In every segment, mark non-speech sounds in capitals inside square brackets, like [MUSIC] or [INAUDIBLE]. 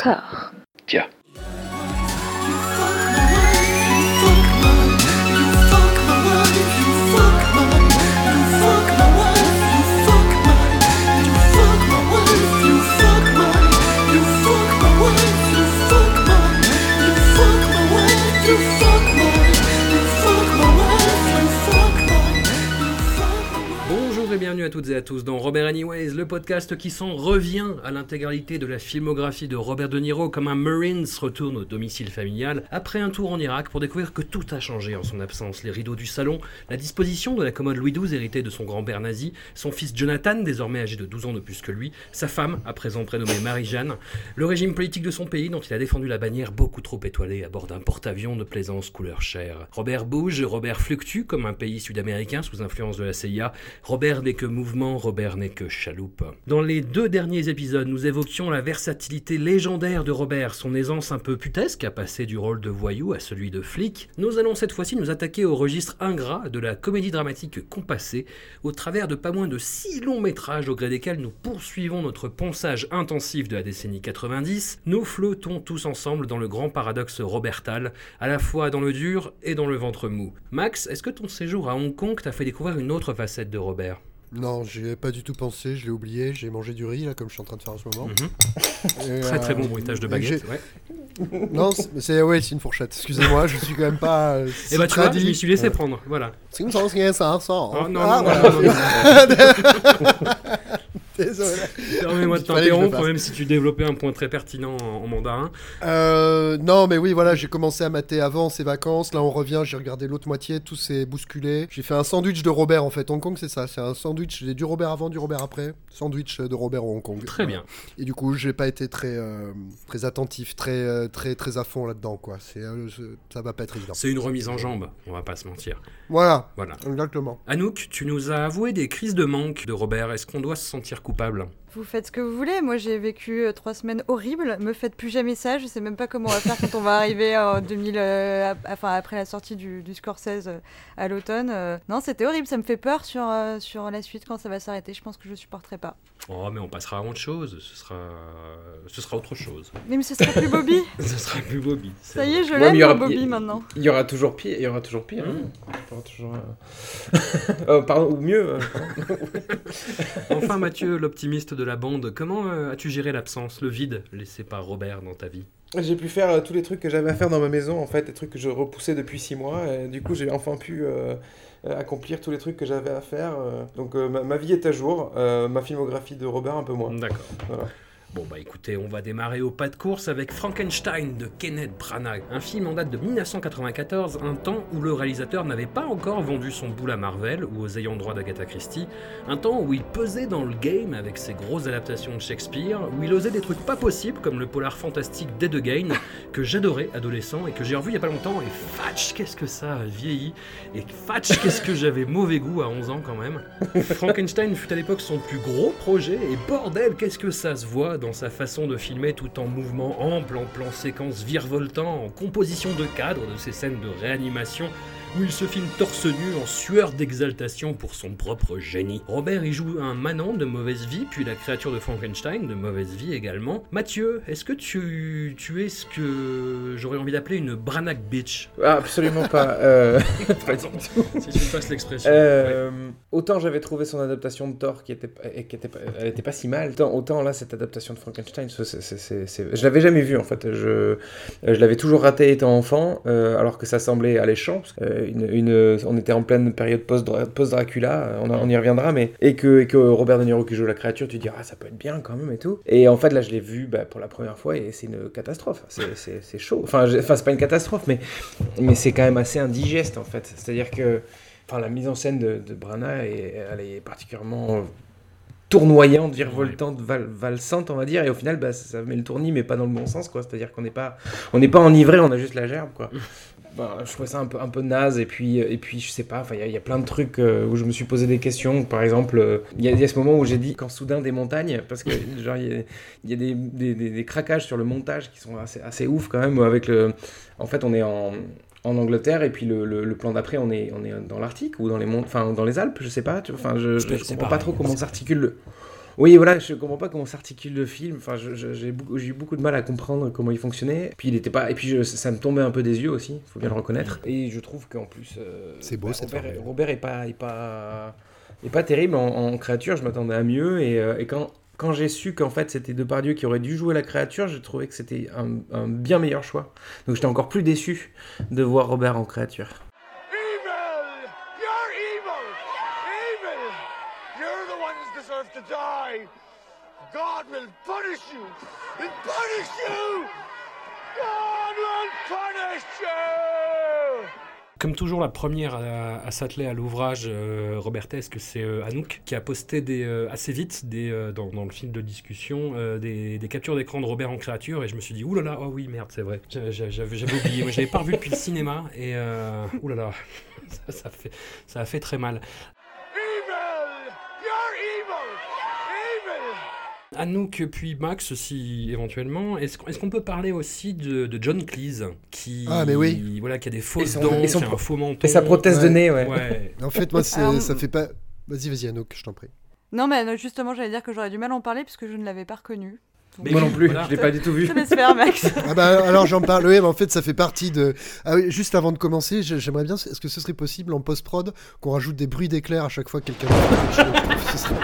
Encore. Tiens. Bonjour toutes et à tous dans Robert Anyways, le podcast qui s'en revient à l'intégralité de la filmographie de Robert De Niro comme un Marines retourne au domicile familial après un tour en Irak pour découvrir que tout a changé en son absence. Les rideaux du salon, la disposition de la commode Louis XII héritée de son grand-père nazi, son fils Jonathan désormais âgé de 12 ans de plus que lui, sa femme à présent prénommée Marie-Jeanne, le régime politique de son pays dont il a défendu la bannière beaucoup trop étoilée à bord d'un porte-avions de plaisance couleur chair. Robert bouge, Robert fluctue comme un pays sud-américain sous influence de la CIA, Robert n'est que Robert n'est que chaloupe. Dans les deux derniers épisodes, nous évoquions la versatilité légendaire de Robert, son aisance un peu putesque à passer du rôle de voyou à celui de flic. Nous allons cette fois-ci nous attaquer au registre ingrat de la comédie dramatique compassée, au travers de pas moins de six longs métrages au gré desquels nous poursuivons notre ponçage intensif de la décennie 90. Nous flottons tous ensemble dans le grand paradoxe robertal, à la fois dans le dur et dans le ventre mou. Max, est-ce que ton séjour à Hong Kong t'a fait découvrir une autre facette de Robert? Non, j'y ai pas du tout pensé, je l'ai oublié, j'ai mangé du riz là comme je suis en train de faire en ce moment. Mhm. Et, [LAUGHS] Très très euh, bon bruitage de et baguette. j'ai- Ouais. Non, c'est c'est- ouais, c'est une fourchette. Excusez-moi, je suis quand même pas. euh, Et si bah tu vois, je m'y suis laissé Ouais. prendre. Voilà. C'est une sens rien, ça, ça. Oh, non, Ah, non, voilà. non, non, non, [LAUGHS] [LAUGHS] Désolé. Permets-moi de t'interrompre, même si tu développais un point très pertinent en, en mandarin. Euh, non, mais oui, voilà, j'ai commencé à mater avant ces vacances. Là, on revient, j'ai regardé l'autre moitié, tout s'est bousculé. J'ai fait un sandwich de Robert en fait. Hong Kong, c'est ça. C'est un sandwich. J'ai du Robert avant, du Robert après. Sandwich de Robert au Hong Kong. Très bien. Et du coup, j'ai pas été très, euh, très attentif, très, euh, très, très à fond là-dedans, quoi. C'est, euh, ça va pas être évident. C'est une remise en jambe, on va pas se mentir. Voilà, Voilà. exactement. Anouk, tu nous as avoué des crises de manque de Robert. Est-ce qu'on doit se sentir coupable Vous faites ce que vous voulez. Moi, j'ai vécu euh, trois semaines horribles. Me faites plus jamais ça. Je sais même pas comment on va faire quand on va arriver en [LAUGHS] 2000, euh, enfin après la sortie du, du Scorsese euh, à l'automne. Euh, non, c'était horrible. Ça me fait peur sur euh, sur la suite quand ça va s'arrêter. Je pense que je supporterai pas. Oh, mais on passera à autre chose. Ce sera, ce sera autre chose. Mais, mais ce sera plus Bobby. [LAUGHS] Ce sera plus Bobby. Ça y est, je Ouais, l'aime mais il y aura- mon Bobby maintenant. Il y aura toujours pire. Il y aura toujours pire. Mmh. hein. Il y aura toujours, euh, [LAUGHS] euh, pardon, ou mieux. pardon. Enfin, Mathieu, l'optimiste de la bande, comment euh, as-tu géré l'absence, le vide laissé par Robert dans ta vie? J'ai pu faire euh, tous les trucs que j'avais à faire dans ma maison, en fait, des trucs que je repoussais depuis six mois. Et du coup, j'ai enfin pu euh, accomplir tous les trucs que j'avais à faire. Donc, ma, ma vie est à jour. ma filmographie de Robert, un peu moins. D'accord. Voilà. Bon bah écoutez, on va démarrer au pas de course avec Frankenstein de Kenneth Branagh, un film en date de 1994, un temps où le réalisateur n'avait pas encore vendu son boule à Marvel ou aux ayants droit d'Agatha Christie, un temps où il pesait dans le game avec ses grosses adaptations de Shakespeare, où il osait des trucs pas possibles comme le polar fantastique Dead Again, que j'adorais adolescent et que j'ai revu il y a pas longtemps, et fatch, qu'est-ce que ça a vieilli, et fatch, qu'est-ce que j'avais mauvais goût à 11 ans quand même. Frankenstein fut à l'époque son plus gros projet, et bordel, qu'est-ce que ça se voit dans sa façon de filmer tout en mouvement ample, en plan séquence virevoltant, en composition de cadre de ces scènes de réanimation, où il se filme torse nu en sueur d'exaltation pour son propre génie. Robert y joue un manant de mauvaise vie, puis la créature de Frankenstein de mauvaise vie également. Mathieu, est-ce que tu, tu es ce que j'aurais envie d'appeler une Branagh bitch? Ah, absolument pas. [LAUGHS] euh, exemple, si tu me passes l'expression. Ouais. Euh, Autant j'avais trouvé son adaptation de Thor qui était, et qui était, pas- elle était pas si mal. Autant, autant là, cette adaptation de Frankenstein, c'est- c'est- c'est- c'est- je l'avais jamais vu en fait. Je, je l'avais toujours raté étant enfant, euh, alors que ça semblait alléchant. parce que, euh, une, une- on était en pleine période post- post-Dracula, on, a- on y reviendra, mais et que, et que Robert De Niro qui joue la créature, tu dis ah ça peut être bien quand même et tout. Et en fait là, je l'ai vu bah, pour la première fois et c'est une catastrophe. C'est- chaud. Enfin, enfin c'est pas une catastrophe, mais mais c'est quand même assez indigeste en fait. C'est-à-dire que enfin, la mise en scène de, de Branagh, est, elle est particulièrement tournoyante, virevoltante, val- valsante, on va dire, et au final, bah, ça, ça met le tournis, mais pas dans le bon sens, quoi. C'est-à-dire qu'on n'est pas, on n'est pas enivré, on a juste la gerbe, quoi. [LAUGHS] Bah, je trouvais ça un peu, un peu naze, et puis, et puis je sais pas, il y a- il y, a plein de trucs euh, où je me suis posé des questions. Par exemple, euh, il y, a- il y a ce moment où j'ai dit quand soudain des montagnes, parce que [LAUGHS] genre il y a, il y a des, des, des- des craquages sur le montage qui sont assez, assez ouf quand même. Avec le, en fait, on est en en Angleterre et puis le, le, le plan d'après on est on est dans l'Arctique ou dans les monts enfin dans les Alpes je sais pas tu enfin je, je, comprends pas trop comment s'articule le Oui, voilà, je comprends pas comment s'articule le film. Enfin, j'ai eu beaucoup de mal à comprendre comment il fonctionnait. Puis il était pas, et puis je- ça me tombait un peu des yeux aussi. Faut bien le reconnaître. Et je trouve qu'en plus, euh, C'est beau, bah, cette Robert, formule. Robert est pas, est pas, est pas terrible en, en créature. Je m'attendais à mieux. Et, euh, et quand quand j'ai su qu'en fait c'était Depardieu qui aurait dû jouer la créature, j'ai trouvé que c'était un, un bien meilleur choix. Donc j'étais encore plus déçu de voir Robert en créature. Evil! You're evil! Evil! You're the ones deserve to die! God will punish you! He'll punish you! God will punish you! Comme toujours, la première à, s'atteler à l'ouvrage euh, robertesque, c'est euh, Anouk, qui a posté euh, assez vite dans, le film de discussion des, captures d'écran de Robert en créature, et je me suis dit, oulala, oh oui, merde, c'est vrai. J'avais oublié, moi je l'avais pas revu depuis le cinéma, et oulala, [LAUGHS] ça, ça, ça a fait très mal. Anouk, puis Max, si éventuellement, est-ce qu'on est-ce qu'on peut parler aussi de, de John Cleese, qui, Ah, mais oui. voilà, qui a des fausses son- dents, et son qui a un faux menton. Et sa prothèse de nez, ouais. Ouais. En fait, moi, ça fait pas. Vas-y, vas-y, Anouk, je t'en prie. Non, mais non, justement, j'allais dire que j'aurais du mal à en parler puisque je ne l'avais pas reconnu. Mais Moi non plus, voilà. je l'ai pas du tout vu. Je te laisse faire, Max. [LAUGHS] Ah bah alors j'en parle, oui, mais en fait ça fait partie de... Ah oui, juste avant de commencer, j'ai- j'aimerais bien, est-ce que ce serait possible en post-prod qu'on rajoute des bruits d'éclairs à chaque fois que quelqu'un... [LAUGHS] ce, serait,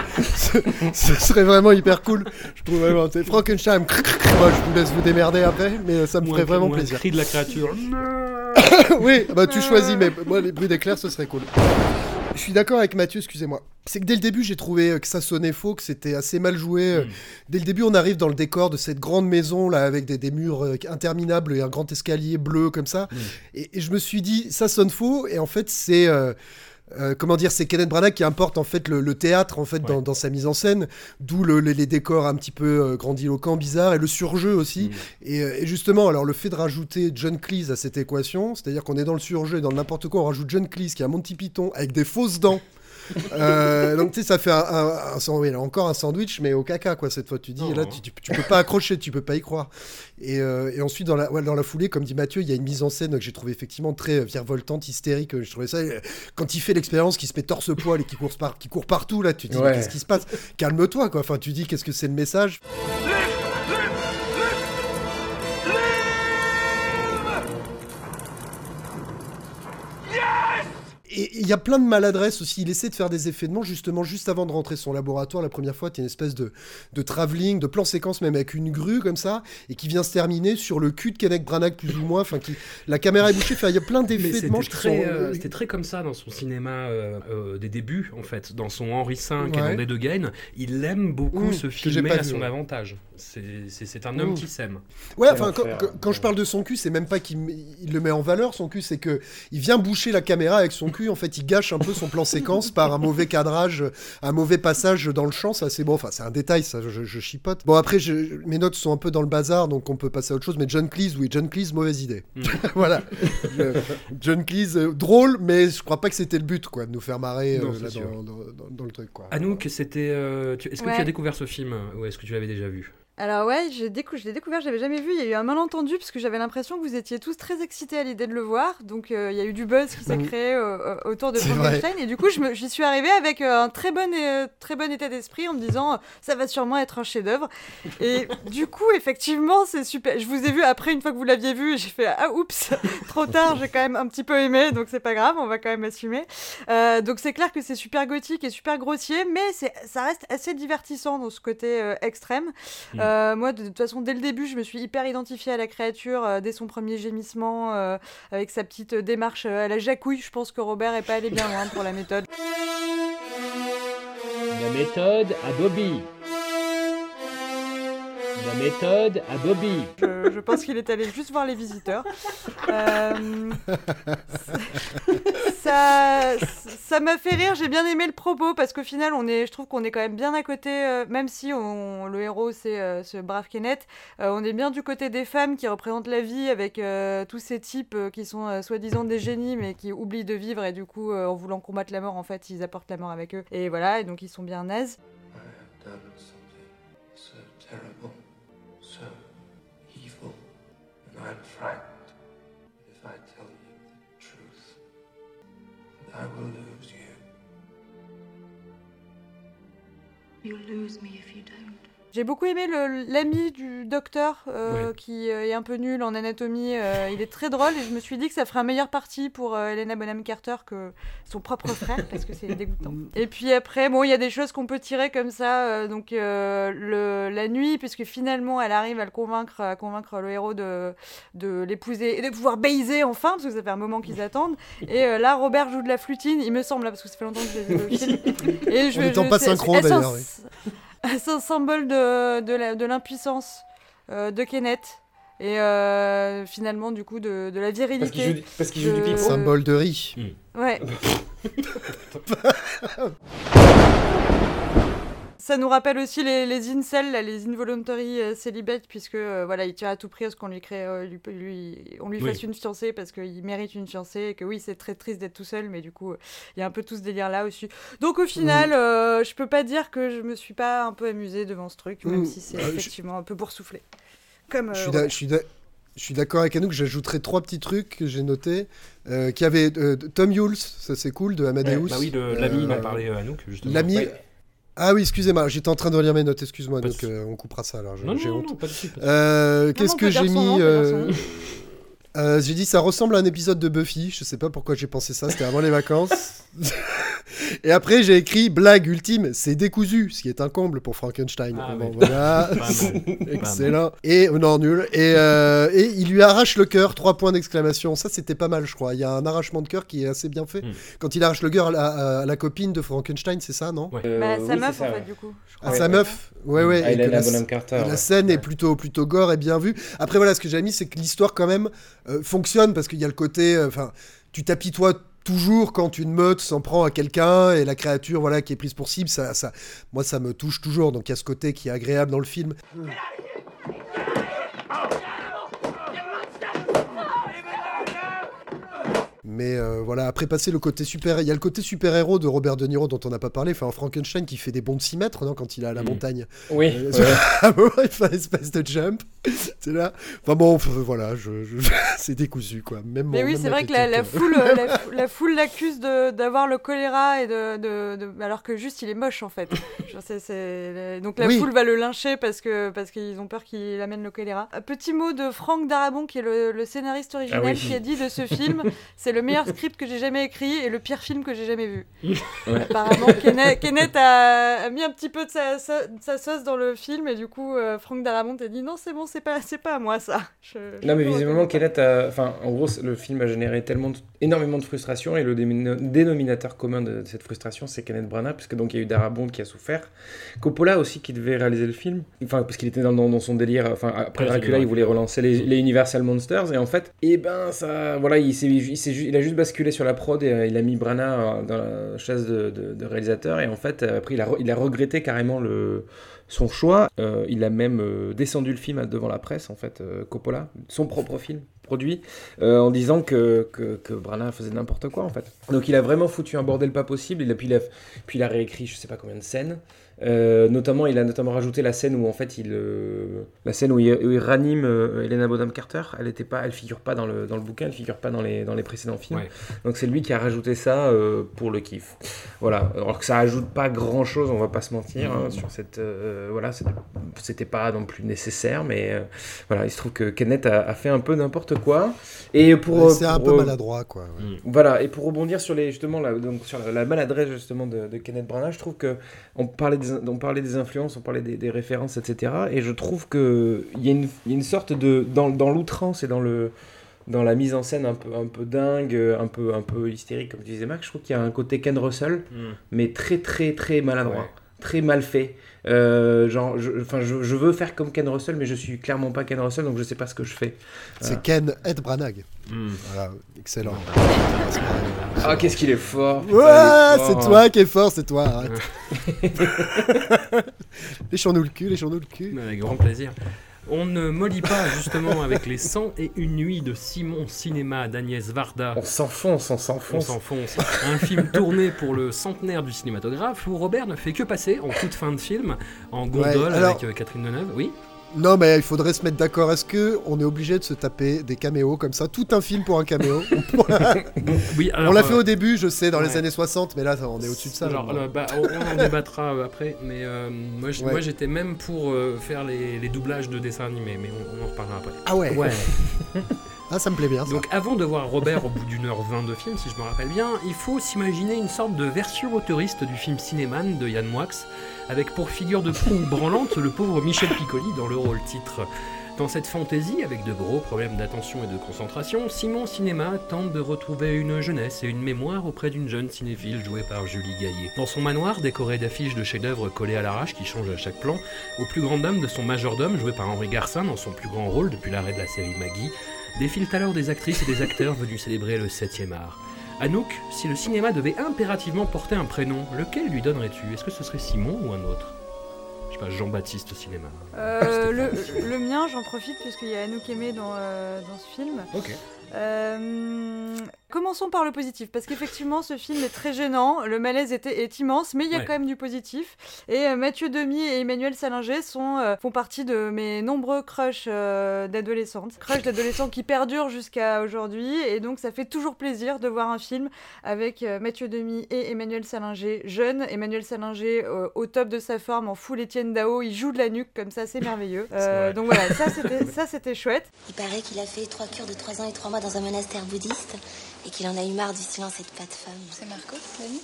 [LAUGHS] ce- serait vraiment hyper cool. Je trouve vraiment... c'est Frankenstein, moi je vous laisse vous démerder après, mais ça me ferait vraiment plaisir. cri de la créature. [LAUGHS] oui, bah tu choisis, mais moi les bruits d'éclairs ce serait cool. Je suis d'accord avec Mathieu, excusez-moi. C'est que dès le début, j'ai trouvé euh, que ça sonnait faux, que c'était assez mal joué. euh. Mm. Dès le début, on arrive dans le décor de cette grande maison là, avec des, des murs euh, interminables et un grand escalier bleu comme ça. Mm. Et, et je me suis dit, ça sonne faux. Et en fait, c'est euh, euh, comment dire, c'est Kenneth Branagh qui importe en fait le, le théâtre en fait dans, Ouais. dans sa mise en scène, d'où le- les, les décors un petit peu euh, grandiloquents, bizarres et le surjeu aussi. Mm. Et, euh, et justement, alors le fait de rajouter John Cleese à cette équation, c'est-à-dire qu'on est dans le surjeu, dans le n'importe quoi, on rajoute John Cleese qui a Monty Python avec des fausses dents. [LAUGHS] Euh, donc tu sais, ça fait un, un- un sand- oui, encore un sandwich, mais au caca quoi cette fois. Tu dis, et là hein. tu, tu, tu peux pas accrocher, tu peux pas y croire. Et, euh, et ensuite dans la, ouais, dans la foulée, comme dit Mathieu, il y a une mise en scène que j'ai trouvé effectivement très euh, virevoltante, hystérique. Je trouvais ça quand il fait l'expérience, qui se met torse poil et qui court, par, qui court partout là, tu te dis Ouais. qu'est-ce qui se passe? Calme-toi quoi. Enfin tu dis qu'est-ce que c'est le message? Et il y a plein de maladresses aussi. Il essaie de faire des effets de manche, justement, juste avant de rentrer son laboratoire. La première fois, tu une espèce de, de travelling, de plan séquence, même avec une grue comme ça, et qui vient se terminer sur le cul de Kenneth Branagh, plus ou moins. Enfin, qui... La caméra est bouchée. Il y a plein Mais d'effets de c'était manche qui sont. euh, c'était très comme ça dans son cinéma euh, euh, des débuts, en fait. Dans son Henri V et Ouais. dans Dead Again, il aime beaucoup Mmh, se filmer pas à vu, son ouais. avantage. C'est- un homme Mmh. qui s'aime. Ouais, enfin, quand, quand- je parle de son cul, c'est même pas qu'il le met en valeur, son cul, c'est que il vient boucher la caméra avec son cul. [LAUGHS] En fait, il gâche un peu son plan séquence par un mauvais cadrage, un mauvais passage dans le champ. Ça, c'est bon. Enfin, c'est un détail, ça, je, je chipote. Bon, après, je- mes notes sont un peu dans le bazar, donc on peut passer à autre chose. Mais John Cleese, oui, John Cleese, mauvaise idée. Mm. [LAUGHS] voilà. John Cleese, euh, drôle, mais je crois pas que c'était le but, quoi, de nous faire marrer Non, euh, là, dans, dans- dans- dans le truc, quoi. Anouk, c'était. euh, tu- Est-ce que tu as découvert ce film ou est-ce que tu l'avais déjà vu? Alors ouais, décou- je l'ai découvert, je l'avais jamais vu. Il y a eu un malentendu parce que j'avais l'impression que vous étiez tous très excités à l'idée de le voir. Donc euh, il y a eu du buzz qui s'est Mhm. créé euh, autour de Frankenstein. Et du coup, je j'y suis arrivée avec euh, un très bon, euh, très bon état d'esprit en me disant ça va sûrement être un chef-d'œuvre. Et du coup, effectivement, c'est super. Je vous ai vu après une fois que vous l'aviez vu, j'ai fait ah oups, [LAUGHS] trop tard. J'ai quand même un petit peu aimé, donc c'est pas grave, on va quand même assumer. Donc c'est clair que c'est super gothique et super grossier, mais ça reste assez divertissant dans ce côté extrême. Mm. Euh, moi, de, toute façon, dès le début, je me suis hyper identifiée à la créature, euh, dès son premier gémissement, euh, avec sa petite démarche à la jacouille. Je pense que Robert est pas allé bien loin pour la méthode. La méthode à Bobby. La méthode à Bobby. Je, pense qu'il est allé juste voir les visiteurs. Euh, [LAUGHS] ça, ça m'a fait rire. J'ai bien aimé le propos parce qu'au final, on est, je trouve qu'on est quand même bien à côté. euh, même si on, le héros c'est euh, ce brave Kenneth, on est bien du côté des femmes qui représentent la vie avec tous ces types qui sont soi-disant des génies mais qui oublient de vivre et du coup, en voulant combattre la mort, en fait, ils apportent la mort avec eux. Et voilà, et donc ils sont bien nazes. Frightened if I tell you the truth, I will lose you. You'll lose me if you don't. J'ai beaucoup aimé l'ami du docteur euh, Ouais. qui euh, est un peu nul en anatomie. euh, il est très drôle et je me suis dit que ça ferait un meilleur parti pour euh, Helena Bonham Carter que son propre frère parce que c'est dégoûtant. [LAUGHS] Et puis après, bon, il y a des choses qu'on peut tirer comme ça. donc le, la nuit, puisque finalement elle arrive à le convaincre, à convaincre le héros de, de l'épouser et de pouvoir baiser enfin parce que ça fait un moment qu'ils attendent. Et là, Robert joue de la flutine, il me semble, là, parce que ça fait longtemps que j'ai vu le [LAUGHS] film. Et je, En étant je- pas synchro, d'ailleurs, [LAUGHS] c'est un- symbole de, de la- de l'impuissance euh, de Kenneth. Et euh, finalement, du coup, de, de la Parce qu'il joue, virilité. parce qu'il joue du pipeau. Symbole de riz. Ouais. [LAUGHS] [LAUGHS] Ça nous rappelle aussi les, les incels, les involuntary euh, celibates, puisque euh, voilà, il tient à tout prix à ce qu'on lui crée, euh, lui, lui- on lui Oui. fasse une fiancée parce qu'il mérite une fiancée et que oui, c'est très triste d'être tout seul, mais du coup, il y a un peu tout ce délire là aussi. Donc au final, euh, je peux pas dire que je me suis pas un peu amusée devant ce truc, même Mm. si c'est Euh, je- effectivement un peu boursouflé. Comme. Je suis je suis d'a- je suis d'accord avec Anouk, j'ajouterai trois petits trucs que j'ai notés. Euh, qui avait euh, Tom Yules, ça c'est cool, de Amadeus. Bah oui, l'ami Euh, dont parlait Anouk, justement. L'ami. Ouais. Ah oui, excusez-moi, j'étais en train de relire mes notes, excuse-moi, donc euh, on coupera ça alors, j'ai honte. non, pas de souci, pas de souci. Euh, non, Qu'est-ce que j'ai mis euh, euh, J'ai dit ça ressemble à un épisode de Buffy, je sais pas pourquoi j'ai pensé ça, c'était avant les vacances. [LAUGHS] Et après j'ai écrit blague ultime, c'est décousu, ce qui est un comble pour Frankenstein. Ah, Bon, oui. voilà, Pas mal. excellent. Et oh non nul. Et, euh, et il lui arrache le cœur, trois points d'exclamation. Ça c'était pas mal, je crois. Il y a un arrachement de cœur qui est assez bien fait. Hmm. Quand il arrache le cœur à, la- à la copine de Frankenstein, c'est ça, non? Ouais. Euh, Bah, sa oui, meuf, ça, en fait, ouais. du coup. crois. Ouais, sa ouais. meuf, ouais ouais. Ah, et la- Bonham Carter. et la ouais. scène est plutôt, plutôt gore et bien vue. Après, voilà, ce que j'ai mis, c'est que l'histoire, quand même, euh, fonctionne parce qu'il y a le côté. euh, Enfin, tu t'apitoies toujours quand une meute s'en prend à quelqu'un et la créature, voilà, qui est prise pour cible, ça, ça, moi, ça me touche toujours. Donc, il y a ce côté qui est agréable dans le film. Mais euh, voilà, après passer le côté super, il y a le côté super héros de Robert De Niro dont on n'a pas parlé, enfin Frankenstein qui fait des bonds de 6 mètres non, quand il est à la Mhm. montagne. Oui. Euh, ouais. à un moment, il fait une espèce de jump. [LAUGHS] C'est là. Enfin bon, voilà, je, je- [LAUGHS] c'est décousu quoi. Même Mais mon- oui, c'est vrai que la, la critique, foule, [LAUGHS] la, fou- la foule l'accuse de- d'avoir le choléra et de, de- de- alors que juste il est moche en fait. Genre, Donc la Oui. foule va le lyncher parce que parce qu'ils ont peur qu'il amène le choléra. Un petit mot de Franck Darabon qui est le, le scénariste original Ah oui. qui a dit de ce film, c'est le meilleur script que j'ai jamais écrit et le pire film que j'ai jamais vu. [LAUGHS] Ouais. Apparemment, Kenneth, Kenneth a, a mis un petit peu de sa, sa- de sa sauce dans le film et du coup euh, Franck Darabont a dit non c'est bon c'est pas c'est pas à moi ça. Je- je Non, mais visiblement. Kenneth a. Enfin, en gros, le film a généré tellement de- énormément de frustration et le dénominateur commun de, de cette frustration, c'est Kenneth Branagh, puisque donc il y a eu Darabont qui a souffert. Coppola aussi qui devait réaliser le film, enfin, parce qu'il était dans, dans- dans son délire. Enfin, après Ouais, Dracula, il voulait relancer les, les Universal Monsters et en fait, et ben, ça. Voilà, il, s'est, il, s'est ju- il a juste basculé sur la prod et euh, il a mis Branagh euh, dans la chaise de, réalisateur et en fait, euh, après, il a, il a regretté carrément le son choix. Il a même descendu le film devant la presse, en fait, Coppola, son propre film produit, en disant que, que, Branagh faisait n'importe quoi, en fait. Donc il a vraiment foutu un bordel pas possible, puis, il a, puis il a réécrit je sais pas combien de scènes. Euh, notamment, il a notamment rajouté la scène où en fait il, euh, la scène où il, où il ranime euh, Helena Bonham Carter. Elle était pas, elle figure pas dans le, dans le bouquin, elle figure pas dans les, dans les précédents films. Ouais. Donc c'est lui qui a rajouté ça euh, pour le kiff. Voilà. Alors que ça ajoute pas grand chose, on va pas se mentir hein, sur cette, euh, voilà, c'était- pas non plus nécessaire, mais euh, voilà, il se trouve que Kenneth a, a fait un peu n'importe quoi. Et pour, Ouais, c'est un peu euh, maladroit quoi. ouais. Mm. voilà, et pour rebondir sur les justement la, donc sur la, la maladresse justement de, de Kenneth Branagh, je trouve que on parlait des, on parlait des influences, on parlait des, des références, etc. Et je trouve que il y, a une- y a une sorte de dans, dans l'outrance et dans le dans la mise en scène un peu un peu dingue, un peu un peu hystérique comme tu disais Max, je trouve qu'il y a un côté Ken Russell, Mm. mais très très très maladroit, Ouais. très mal fait. Euh, genre, je, enfin, je, je veux faire comme Ken Russell, mais je suis clairement pas Ken Russell, donc je sais pas ce que je fais. C'est Ken Ed Branagh. Mm. Voilà, excellent. Ah, qu'est-ce qu'il est fort Ouais, c'est toi qui es fort, c'est toi. Arrête. [LAUGHS] [LAUGHS] Léchons-nous le cul, léchons-nous le cul. Avec grand plaisir. On ne mollit pas justement avec les 100 et une nuits de Simon Cinéma d'Agnès Varda. On s'enfonce, on On s'enfonce. s'enfonce. Un film tourné pour le centenaire du cinématographe où Robert ne fait que passer en toute fin de film en gondole Ouais, alors- avec euh, Catherine Deneuve. Oui. Non, mais il faudrait se mettre d'accord. Est-ce que on est obligé de se taper des caméos comme ça? Tout un film pour un caméo [LAUGHS] Oui, On l'a fait euh, au début, je sais, dans les années 60, mais là, on est au-dessus de ça. euh, bah, on, en débattra [LAUGHS] après, mais euh, moi, Ouais. j'étais même pour euh, faire les, les doublages de dessins animés, mais on, on en reparlera après. Ah ouais. Ouais. [LAUGHS] Ah, ça me plaît bien. Donc avant de voir Robert au bout d'une heure vingt de film, si je me rappelle bien, il faut s'imaginer une sorte de version autoriste du film Cinéman de Yann Moix, avec pour figure de proue branlante le pauvre Michel Piccoli dans le rôle titre. Dans cette fantaisie, avec de gros problèmes d'attention et de concentration, Simon Cinéma tente de retrouver une jeunesse et une mémoire auprès d'une jeune cinéphile jouée par Julie Gaillet. Dans son manoir, décoré d'affiches de chefs-d'œuvre collés à l'arrache qui changent à chaque plan, au plus grand dame de son majordome joué par Henri Garcin dans son plus grand rôle depuis l'arrêt de la série Maggie, défilent alors des actrices et des acteurs venus célébrer le 7e art. Anouk, si le cinéma devait impérativement porter un prénom, lequel lui donnerais-tu? Est-ce que ce serait Simon ou un autre? Je sais pas, Jean-Baptiste Cinéma. Euh, le, le mien, j'en profite puisqu'il y a Anouk Aimé dans, euh, dans ce film. Ok. Euh, commençons par le positif, parce qu'effectivement, ce film est très gênant, le malaise était, est immense, mais il y a Ouais. quand même du positif. Et euh, Mathieu Demy et Emmanuel Salinger sont, euh, font partie de mes nombreux crushs euh, d'adolescentes. Crushs d'adolescents qui perdurent jusqu'à aujourd'hui, et donc ça fait toujours plaisir de voir un film avec euh, Mathieu Demy et Emmanuel Salinger jeunes. Emmanuel Salinger euh, au top de sa forme, en full Étienne Dao, il joue de la nuque comme ça, c'est merveilleux. Euh, donc voilà, ça [LAUGHS] c'était ça, c'était chouette. Il paraît qu'il a fait trois cures de trois ans et trois mois dans un monastère bouddhiste et qu'il en a eu marre du silence et de pas de femme. C'est Marco,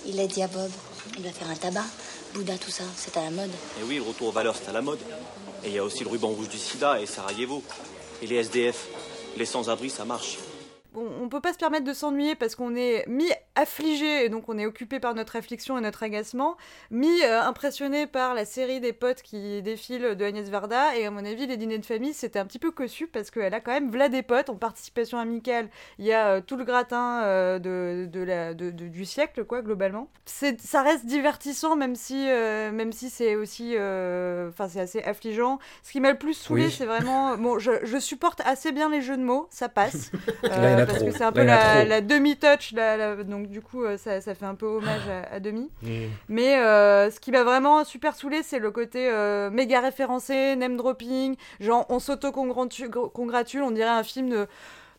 Il l'a dit à Bob. Il va faire un tabac. Bouddha, tout ça, c'est à la mode. Et oui, le retour aux valeurs, c'est à la mode. Et il y a aussi le ruban rouge du sida et Sarajevo. Et les SDF. Les sans-abri, ça marche. On peut pas se permettre de s'ennuyer parce qu'on est mi-affligé, et donc on est occupé par notre affliction et notre agacement, mi-impressionné par la série des potes qui défilent de Agnès Varda, et à mon avis, les dîners de famille, c'était un petit peu cossu parce qu'elle a quand même v'là des potes en participation amicale. Il y a euh, tout le gratin euh, de, de la, de- de- du siècle, quoi, globalement. C'est, ça reste divertissant, même si, euh, même si c'est aussi. euh, Enfin, c'est assez affligeant. Ce qui m'a le plus saoulé, Oui. c'est vraiment. Bon, je, je supporte assez bien les jeux de mots, ça passe. [LAUGHS] Là, parce trop. que c'est un peu la, demi-touch, donc du coup euh, ça, ça fait un peu hommage à, à demi. Mais euh, ce qui m'a vraiment super saoulé, c'est le côté euh, méga référencé, name dropping, genre on s'auto-congratule, on dirait un film de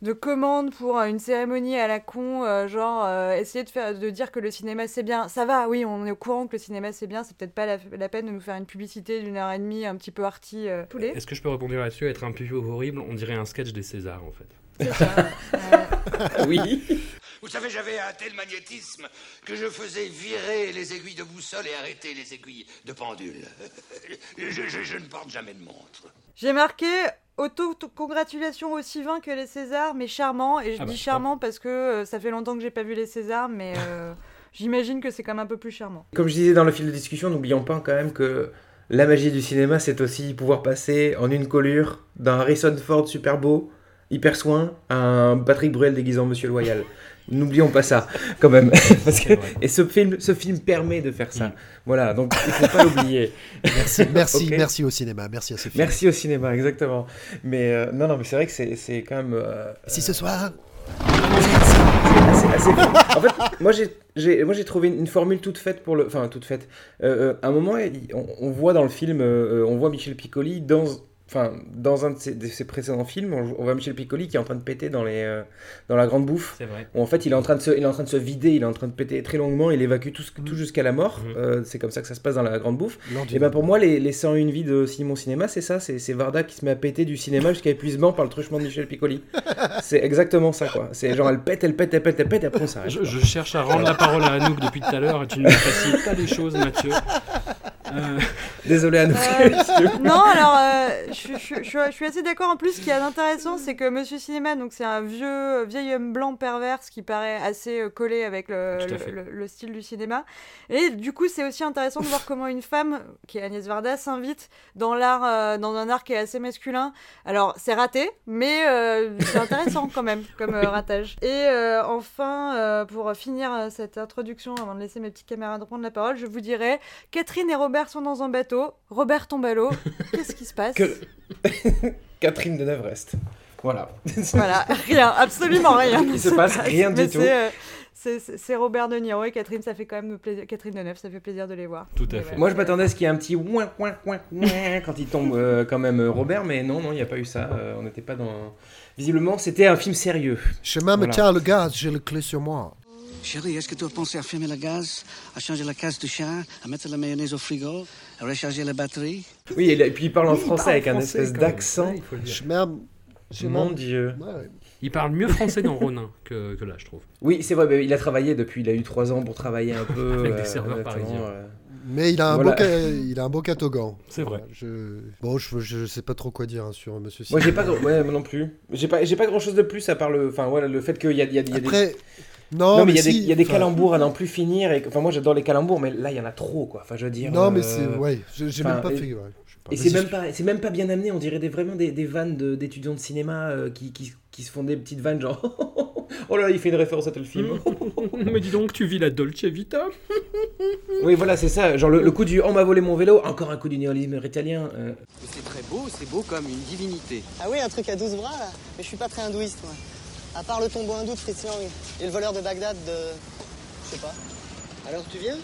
de commande pour une cérémonie à la con, euh, genre euh, essayer de faire de dire que le cinéma c'est bien. Ça va, oui, on est au courant que le cinéma c'est bien, c'est peut-être pas la, la peine de nous faire une publicité d'une heure et demie un petit peu arty euh, tous les. Est-ce que je peux répondre là-dessus Être un peu horrible, on dirait un sketch des Césars en fait. Ça. Euh, [LAUGHS] Oui. Vous savez, j'avais un tel magnétisme que je faisais virer les aiguilles de boussole et arrêter les aiguilles de pendule. [LAUGHS] Je, je- je ne porte jamais de montre. J'ai marqué auto-congratulations aussi vain que les Césars, mais charmant. Et je Ah bah, dis charmant parce que euh, ça fait longtemps que j'ai pas vu les Césars, mais euh, [LAUGHS] j'imagine que c'est quand même un peu plus charmant. Comme je disais dans le fil de discussion, n'oublions pas quand même que la magie du cinéma, c'est aussi pouvoir passer en une collure d'un Harrison Ford super beau, hyper soin, à un Patrick Bruel déguisé en Monsieur Loyal. N'oublions pas ça, quand même. [LAUGHS] Parce que- et ce film, ce film permet de faire ça. Voilà, donc il faut pas l'oublier. Merci, merci, [LAUGHS] merci au cinéma, merci à ce film. Merci au cinéma, exactement. Mais euh, non, non, mais c'est vrai que c'est c'est quand même. euh, Si ce soir, assez, assez. En fait, moi j'ai, j'ai, moi j'ai trouvé une formule toute faite pour le, enfin toute faite. Euh, à un moment, on, on voit dans le film, on voit Michel Piccoli dans, enfin dans un de ses, de ses précédents films, on, voit Michel Piccoli qui est en train de péter dans les, euh, dans la grande bouffe. C'est vrai. Où en fait, il est en train de se, il est en train de se vider, il est en train de péter très longuement, il évacue tout, tout jusqu'à la mort. Mhm. Euh, c'est comme ça que ça se passe dans la grande bouffe. Et ben pour moi, les, les 101 vies de Simon Cinéma, c'est ça, c'est Varda qui se met à péter du cinéma jusqu'à épuisement par le truchement de Michel Piccoli. c'est exactement ça, quoi. C'est genre, elle pète, elle pète, elle pète, elle pète, et après on s'arrête. Je, je cherche à rendre la parole à Anouk depuis tout à l'heure et tu ne me facilites pas les choses, Mathieu. Euh, [LAUGHS] Désolé à nous. Euh, non, alors euh, je, je- je- je suis- assez d'accord. En plus, ce qui est intéressant, c'est que Monsieur Cinéma, donc c'est un vieux vieil homme blanc perverse qui paraît assez euh, collé avec le, style du cinéma. Et du coup, c'est aussi intéressant de voir comment une femme, qui est Agnès Varda, s'invite dans l'art, euh, dans un art qui est assez masculin. Alors, c'est raté, mais euh, c'est intéressant quand même comme euh, ratage. Et euh, enfin, euh, pour finir euh, cette introduction, avant de laisser mes petits camarades prendre la parole, je vous dirais Catherine et Robert sont dans un bateau. Robert tombe à l'eau. [LAUGHS] Qu'est-ce qui se passe Que- [LAUGHS] Catherine Deneuve reste. Voilà. [LAUGHS] Voilà, rien, absolument rien. Il se passe rien du tout. c'est, euh, C'est Robert De Niro et Catherine, ça fait quand même plaisir. Catherine Deneuve, ça fait plaisir de les voir. Tout à Et fait. Moi, je m'attendais à ce qu'il y ait un petit ouin, ouin, ouin, ouin quand il tombe euh, quand même euh, Robert, mais non, non, il n'y a pas eu ça. Euh, on n'était pas dans. Visiblement, c'était un film sérieux. Chemin, me Voilà. tiens le gaz, j'ai le clé sur moi. Chérie, est-ce que tu as pensé à fermer le gaz, à changer la case du chien, à mettre la mayonnaise au frigo, à recharger la batterie? Oui, et, là- et puis il parle en Oui, français parle avec un espèce d'accent. Ouais. Mon Dieu. Ouais. Il parle mieux français dans Ronin que, que là, je trouve. Oui, c'est vrai, mais il a travaillé depuis, il a eu 3 ans pour travailler un peu. [LAUGHS] Avec des euh, serveurs exactement, parisiens. euh. Mais il a un Voilà. beau, il a un beau catogan. C'est vrai. Voilà, je... Bon, je, je sais pas trop quoi dire hein, sur Monsieur. Moi, j'ai pas, ouais, moi non plus. J'ai pas, j'ai pas grand chose de plus à part le, enfin voilà, le fait qu'il y a, il y a- il y a des. Non, Non, mais il y a si, des, il y a des enfin, calembours à n'en plus finir. Et... Enfin, moi, j'adore les calembours, mais là, il y en a trop, quoi. Enfin, je veux dire. Non, mais euh, c'est ouais, j'ai même pas et- fait. ouais. Et c'est même pas, c'est même pas bien amené. On dirait des, vraiment des, des vannes de- d'étudiants de, cinéma euh, qui, qui, qui se font des petites vannes genre. [LAUGHS] oh là là, il fait une référence à tel film. [LAUGHS] Mais dis donc, tu vis la Dolce Vita [LAUGHS] oui, voilà, c'est ça. Genre le, le coup du on m'a volé mon vélo, encore un coup du néolisme italien. euh. C'est très beau, c'est beau comme une divinité. Ah oui, un truc à 12 bras là Mais je suis pas très hindouiste moi. À part le tombeau hindou de Fritz Lang et le voleur de Bagdad de. Je sais pas. Alors tu viens?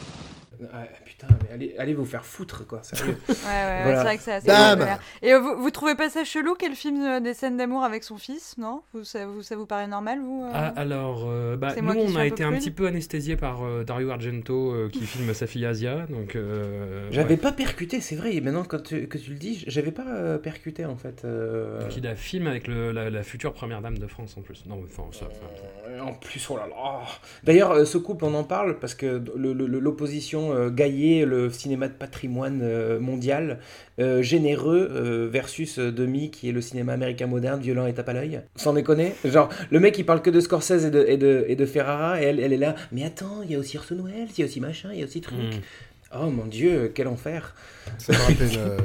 Ah, putain, mais allez, allez vous faire foutre, quoi. [LAUGHS] sérieux. Ouais, ouais, ouais, Voilà. c'est vrai que c'est assez populaire. Et vous, vous trouvez pas ça chelou quel film euh, des scènes d'amour avec son fils Non? Vous, ça, vous, ça vous paraît normal, vous euh? Ah, alors, euh, bah, C'est nous, moi qui on suis a un peu été un petit peu anesthésié par euh, Dario Argento euh, qui [LAUGHS] filme sa fille Asia. Donc, euh, J'avais ouais. pas percuté, c'est vrai. Et maintenant quand tu, que tu le dis, j'avais pas euh, percuté en fait. euh, Donc, il a film avec le- la, la future première dame de France en plus. Non, enfin, ça. enfin, Euh, En plus, oh là là. D'ailleurs, ce couple, on en parle parce que le- le- le- l'opposition euh, Gaillet, le cinéma de patrimoine euh, mondial, euh, généreux euh, versus euh, Demi, qui est le cinéma américain moderne, violent et tape à l'œil. Sans déconner. Genre, le mec, il parle que de Scorsese et de, et de, et de Ferrara, et elle, elle est là. Mais attends, il y a aussi Orson Welles, il y a aussi machin, il y a aussi truc. Mm. Oh mon dieu, quel enfer. Ça me rappelle euh,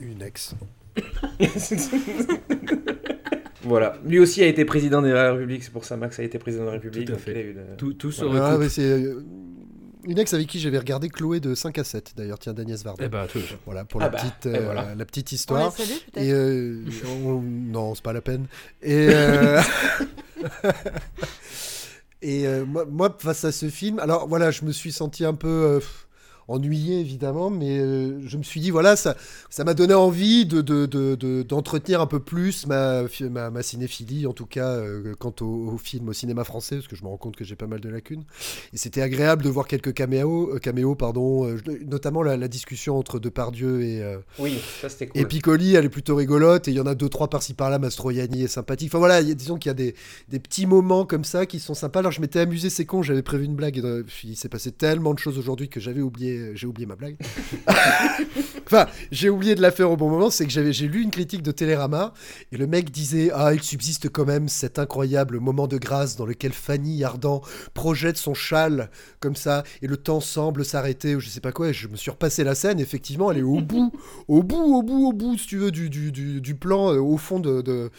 une ex. [LAUGHS] Voilà. Lui aussi a été président de la République, c'est pour ça Max a été président de la République. Tout à fait. il a eu le- Tout, tout se Ah. Une ex avec qui j'avais regardé Chloé de 5 à 7 d'ailleurs, tiens d'Agnès Varda. Eh bah, tout. Voilà pour Ah la, bah, petite, et euh, voilà. la petite On histoire. salue peut-être Et euh, on- non, c'est pas la peine. Et, euh, [LAUGHS] et euh, moi, moi, face à ce film, alors voilà, je me suis senti un peu euh, ennuyé évidemment, mais euh, je me suis dit voilà, ça, ça m'a donné envie de, de- de- de- d'entretenir un peu plus ma, ma, ma cinéphilie, en tout cas euh, quant au, au film, au cinéma français, parce que je me rends compte que j'ai pas mal de lacunes. Et c'était agréable de voir quelques caméos, euh, caméos pardon, notamment la, la discussion entre Depardieu et Oui, ça c'était cool. et Piccoli, elle est plutôt rigolote, et il y en a deux, trois par-ci par-là, Mastroianni est sympathique. Enfin voilà, il y a- disons qu'il y a des, des petits moments comme ça qui sont sympas. Alors je m'étais amusé, c'est con, j'avais prévu une blague, et il s'est passé tellement de choses aujourd'hui que j'avais oublié, j'ai oublié ma blague. [LAUGHS] enfin, j'ai oublié de la faire au bon moment, c'est que j'avais, j'ai lu une critique de Télérama, et le mec disait Ah, il subsiste quand même cet incroyable moment de grâce dans lequel Fanny Ardant projette son châle comme ça, et le temps semble s'arrêter, ou je sais pas quoi, et je me suis repassé la scène, effectivement, elle est au bout, au bout, au bout, au bout, si tu veux, du, du, du, plan, euh, au fond de... de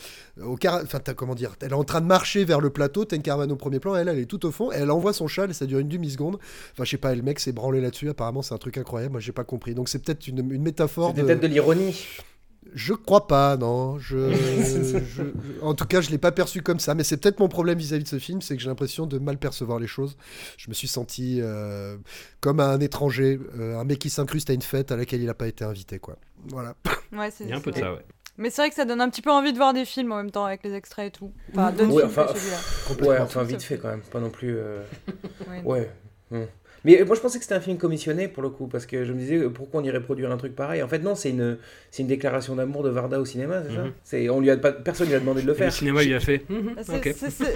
au car... Enfin, t'as- comment dire Elle est en train de marcher vers le plateau, t'as une caravane au premier plan, elle, elle est tout au fond, et elle envoie son châle, et ça dure une demi-seconde. Enfin, je sais pas, le mec s'est branlé là-dessus, apparemment c'est un truc incroyable, moi j'ai pas compris. Donc c'est peut-être une, une métaphore C'était de... peut-être de l'ironie. Je crois pas, non. Je, [LAUGHS] je- je- en tout cas, je l'ai pas perçu comme ça. Mais c'est peut-être mon problème vis-à-vis de ce film, c'est que j'ai l'impression de mal percevoir les choses. Je me suis senti euh, comme un étranger, euh, un mec qui s'incruste à une fête à laquelle il n'a pas été invité, quoi. Voilà. Ouais, c'est Il y a un c'est peu de ça, ouais. Mais c'est vrai que ça donne un petit peu envie de voir des films en même temps avec les extraits et tout. Enfin, d'autres Ouais, films enfin. Ouais, vite fait quand même, pas non plus. euh, Ouais. Ouais. hmm. Mais euh, moi je pensais que c'était un film commissionné pour le coup, parce que je me disais euh, pourquoi on irait produire un truc pareil? En fait non, c'est une, c'est une déclaration d'amour de Varda au cinéma, c'est ça? Mhm. c'est, on lui a pas, Personne lui a demandé de le Et le faire. cinéma, il a fait. Mhm,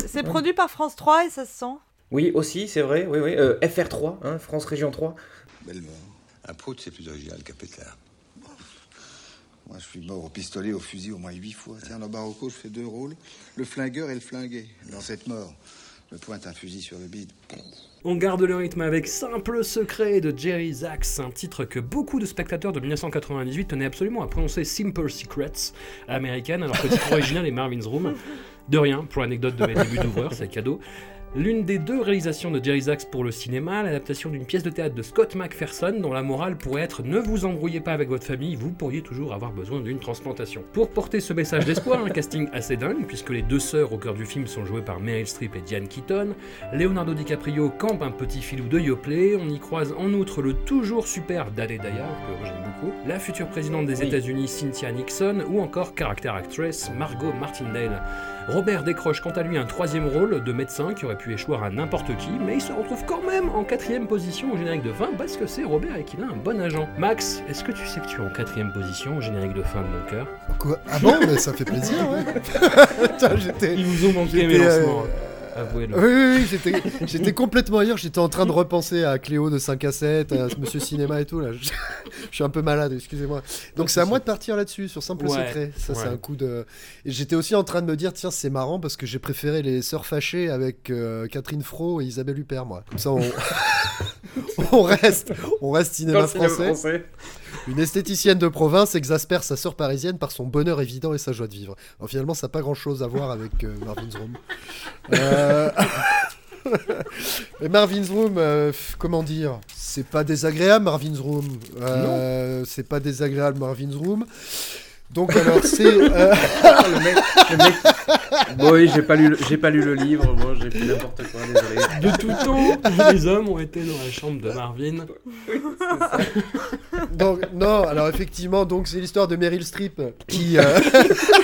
C'est- produit par France 3 et ça se sent. Oui, aussi, c'est vrai, oui, oui. euh, FR3, hein, France Région 3. Belle mort. Un prout, c'est plus original qu'un pétard. Moi, je suis mort au pistolet, au fusil au moins huit fois. Tiens, dans Barocco, je fais deux rôles. Le flingueur et le flingué. Dans cette mort, je pointe un fusil sur le bide. On garde le rythme avec Simple Secret de Jerry Zaks, un titre que beaucoup de spectateurs de 1998 tenaient absolument à prononcer Simple Secrets à l'américaine, alors que le titre original est Marvin's Room. De rien, pour l'anecdote de mes débuts d'ouvreur, c'est cadeau. L'une des deux réalisations de Jerry Zaks pour le cinéma, l'adaptation d'une pièce de théâtre de Scott McPherson dont la morale pourrait être ne vous embrouillez pas avec votre famille, vous pourriez toujours avoir besoin d'une transplantation. Pour porter ce message d'espoir, un casting assez dingue puisque les deux sœurs au cœur du film sont jouées par Meryl Streep et Diane Keaton, Leonardo DiCaprio campe un petit filou de Yoplait, on y croise en outre le toujours super Dale Daya, que j'aime beaucoup, la future présidente des Oui. États-Unis Cynthia Nixon ou encore character actress Margot Martindale. Robert décroche quant à lui un troisième rôle de médecin qui aurait pu échoir à n'importe qui, mais il se retrouve quand même en quatrième position au générique de fin parce que c'est Robert et qu'il a un bon agent. Max, est-ce que tu sais que tu es en quatrième position au générique de fin de mon cœur? Quoi? Ah bon, mais ça fait plaisir, ouais. [LAUGHS] Putain, j'étais. Ils vous ont manqué mes euh, lancements. Avouez-le. Oui, oui, oui, j'étais, j'étais complètement ailleurs. J'étais en train de repenser à Cléo de 5 à 7, à Monsieur Cinéma et tout. Là. Je, je suis un peu malade, excusez-moi. Donc c'est à moi de partir là-dessus, sur Simple Ouais, Secret. Ça, c'est un coup de. Et j'étais aussi en train de me dire, tiens, c'est marrant parce que j'ai préféré les Sœurs Fâchées avec euh, Catherine Fro et Isabelle Huppert, moi. Comme ça, on, [LAUGHS] on reste, on reste cinéma français. Une esthéticienne de province exaspère sa sœur parisienne par son bonheur évident et sa joie de vivre. Alors, finalement, ça n'a pas grand-chose à voir avec euh, Marvin's Room. Euh, [LAUGHS] Mais Marvin's Room, euh, comment dire? C'est pas désagréable, Marvin's Room. Euh, c'est pas désagréable, Marvin's Room. Donc, alors, c'est. euh, [LAUGHS] le mec, le mec- Bon, oui, j'ai pas lu, le- j'ai pas lu le livre. Bon, j'ai fait n'importe quoi. Désolé. De tout temps, les hommes ont été dans la chambre de Marvin. [LAUGHS] Donc, non, alors effectivement, donc c'est l'histoire de Meryl Streep qui. euh, [LAUGHS]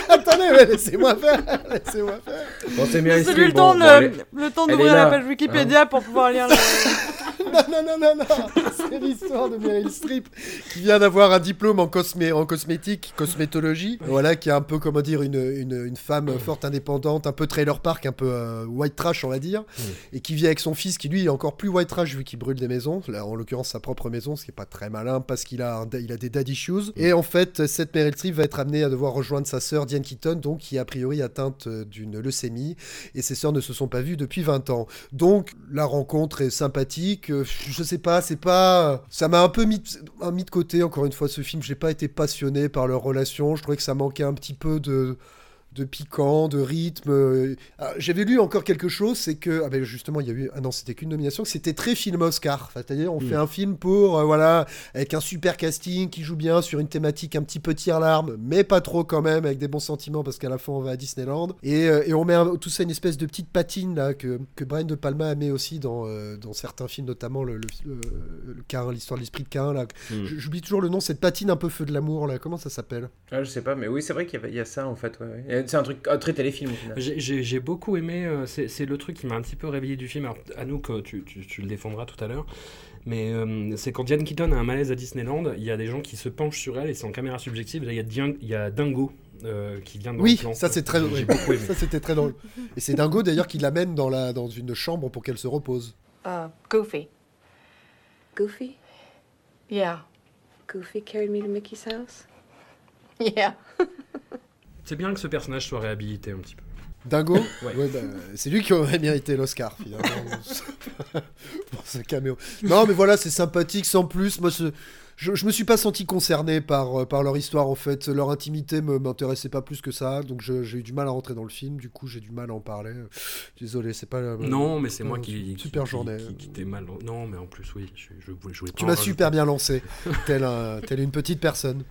Attendez, mais laissez-moi faire, laissez-moi faire. Bon, c'est Meryl Streep, lui le bon, temps, de- le temps d'ouvrir la page Wikipédia pour pouvoir lire le... [LAUGHS] non, non, non, non, non, c'est l'histoire de Meryl Streep qui vient d'avoir un diplôme en, cosmé, en cosmétique, cosmétologie. Voilà, qui est un peu, comment dire, une, une, une femme forte, indépendante, un peu trailer park, un peu euh, white trash, on va dire, et qui vit avec son fils qui, lui, est encore plus white trash vu qu'il brûle des maisons, là, en l'occurrence sa propre maison, ce qui est pas très malin parce qu'il a, un da- il a des daddy issues. Et en fait, cette Meryl Streep va être amenée à devoir rejoindre sa sœur Diane Keaton, donc qui est a priori atteinte euh, d'une leucémie, et ses sœurs ne se sont pas vues depuis 20 ans. Donc la rencontre est sympathique. Je sais pas, c'est pas. Ça m'a un peu mis, mis de côté. Encore une fois, ce film, j'ai pas été passionné par leur relation. Je trouvais que ça manquait un petit peu de de piquant, de rythme. euh. Ah, J'avais lu encore quelque chose, c'est que ah ben justement il y a eu ah non c'était qu'une nomination, c'était très film Oscar. Enfin, C'est-à-dire on Mm. fait un film pour euh, voilà avec un super casting qui joue bien sur une thématique un petit peu tire larme, mais pas trop quand même avec des bons sentiments parce qu'à la fin on va à Disneyland et, euh, et on met un- tout ça une espèce de petite patine là que, que Brian de Palma a mis aussi dans, euh, dans certains films notamment le, le, le- le Cain, l'histoire de l'esprit de Cain là. Mm. J'oublie toujours le nom cette patine un peu feu de l'amour là. Comment ça s'appelle? Ah, je sais pas, mais oui, c'est vrai qu'il y, avait- il y a ça en fait. ouais, ouais. C'est un truc un très téléfilm. J'ai- beaucoup aimé, euh, c'est le truc qui m'a un petit peu réveillé du film. Alors, Anouk, euh, tu, tu, tu le défendras tout à l'heure. Mais euh, c'est quand Diane Keaton a un malaise à Disneyland, il y a des gens qui se penchent sur elle et c'est en caméra subjective. Là, il y a, Dian- il y a Dingo euh, qui vient dans Oui, le plan. ça c'est très J'ai oui. beaucoup aimé. Ça c'était très drôle. Et c'est Dingo d'ailleurs qui l'amène dans la dans une chambre pour qu'elle se repose. Uh, Goofy. Goofy? Yeah. Goofy carried me to Mickey's house? Yeah. [LAUGHS] C'est bien que ce personnage soit réhabilité un petit peu. Dingo Ouais. Ouais, bah, C'est lui qui aurait mérité l'Oscar finalement [LAUGHS] pour ce caméo. Non mais voilà, c'est sympathique sans plus. Moi, je, je me suis pas senti concerné par, euh, par leur histoire en fait. Leur intimité me m'intéressait pas plus que ça, donc j'ai eu du mal à rentrer dans le film. Du coup, j'ai du mal à en parler. Désolé, c'est pas. euh, Non, mais c'est moi qui. Super qui- journée. Qui, qui mal. Non, mais en plus, oui, je, je, voulais- voulais Tu m'as super bien lancé, [LAUGHS] tel, un, tel une petite personne.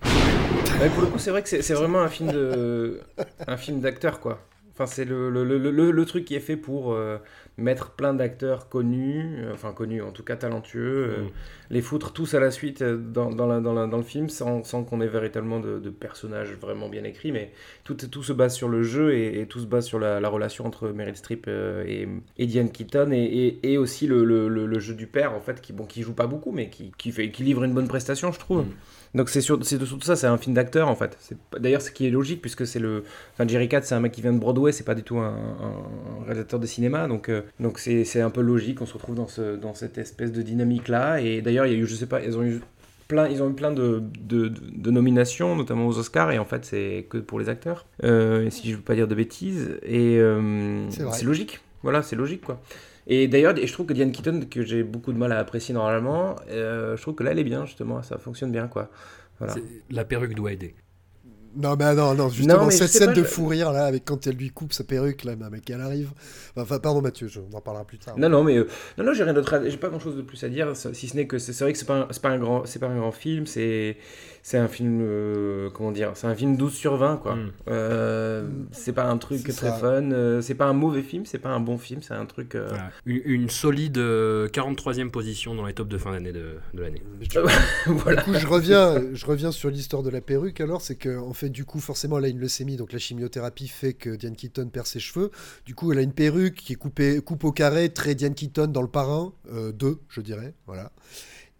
Ouais, pour le coup, c'est vrai que c'est vraiment un film de, un film d'acteur quoi. Enfin, c'est le, le, truc qui est fait pour euh, mettre plein d'acteurs connus, euh, enfin connus en tout cas talentueux, euh, Mm. les foutre tous à la suite euh, dans, dans, la- dans, la- dans le film sans, sans qu'on ait véritablement de, de personnages vraiment bien écrits, mais tout, tout se base sur le jeu et, et tout se base sur la, la relation entre Meryl Streep et, et Diane Keaton et, et, et aussi le, le, le, le jeu du père en fait qui, bon, qui joue pas beaucoup mais qui, qui, fait, qui livre une bonne prestation je trouve. Donc c'est sur- c'est surtout ça, c'est un film d'acteur en fait. C'est D'ailleurs, ce qui est logique puisque c'est le, enfin Jerry Katz, c'est un mec qui vient de Broadway, c'est pas du tout un, un- un réalisateur de cinéma, donc euh, donc c'est c'est un peu logique. On se retrouve dans ce dans cette espèce de dynamique là. Et d'ailleurs, il y a eu, je sais pas, ils ont eu plein, ils ont eu plein de, de, nominations, notamment aux Oscars, et en fait c'est que pour les acteurs. Euh, si je veux pas dire de bêtises, et euh, C'est logique. Voilà, c'est logique quoi. Et d'ailleurs, et je trouve que Diane Keaton, que j'ai beaucoup de mal à apprécier normalement, euh, je trouve que là elle est bien justement, ça fonctionne bien quoi. Voilà. La perruque doit aider. Non, mais non, non, justement, Non, je cette scène de je- fou rire, là, avec quand elle lui coupe sa perruque, là, mais qu'elle arrive. Enfin, pardon, Mathieu, je- on en parlera plus tard. Non, non, mais euh, non, non, j'ai rien d'autre, à- j'ai pas grand chose de plus à dire, si ce n'est que c'est vrai que c'est pas, un- pas un grand, c'est pas un grand film, c'est, c'est un film, euh, comment dire, c'est un film 12 sur 20, quoi. Mm. Euh, c'est pas un truc très ça. fun, euh, c'est pas un mauvais film, c'est pas un bon film, c'est un truc. euh, Voilà. Une, une solide euh, 43e position dans les tops de fin d'année de, de l'année. [LAUGHS] voilà. Du coup, je reviens, je reviens sur l'histoire de la perruque. Alors, c'est que en fait, du coup, forcément, elle a une leucémie, donc la chimiothérapie fait que Diane Keaton perd ses cheveux. Du coup, elle a une perruque qui est coupée, coupe au carré, très Diane Keaton dans le parrain, 2, je dirais, voilà.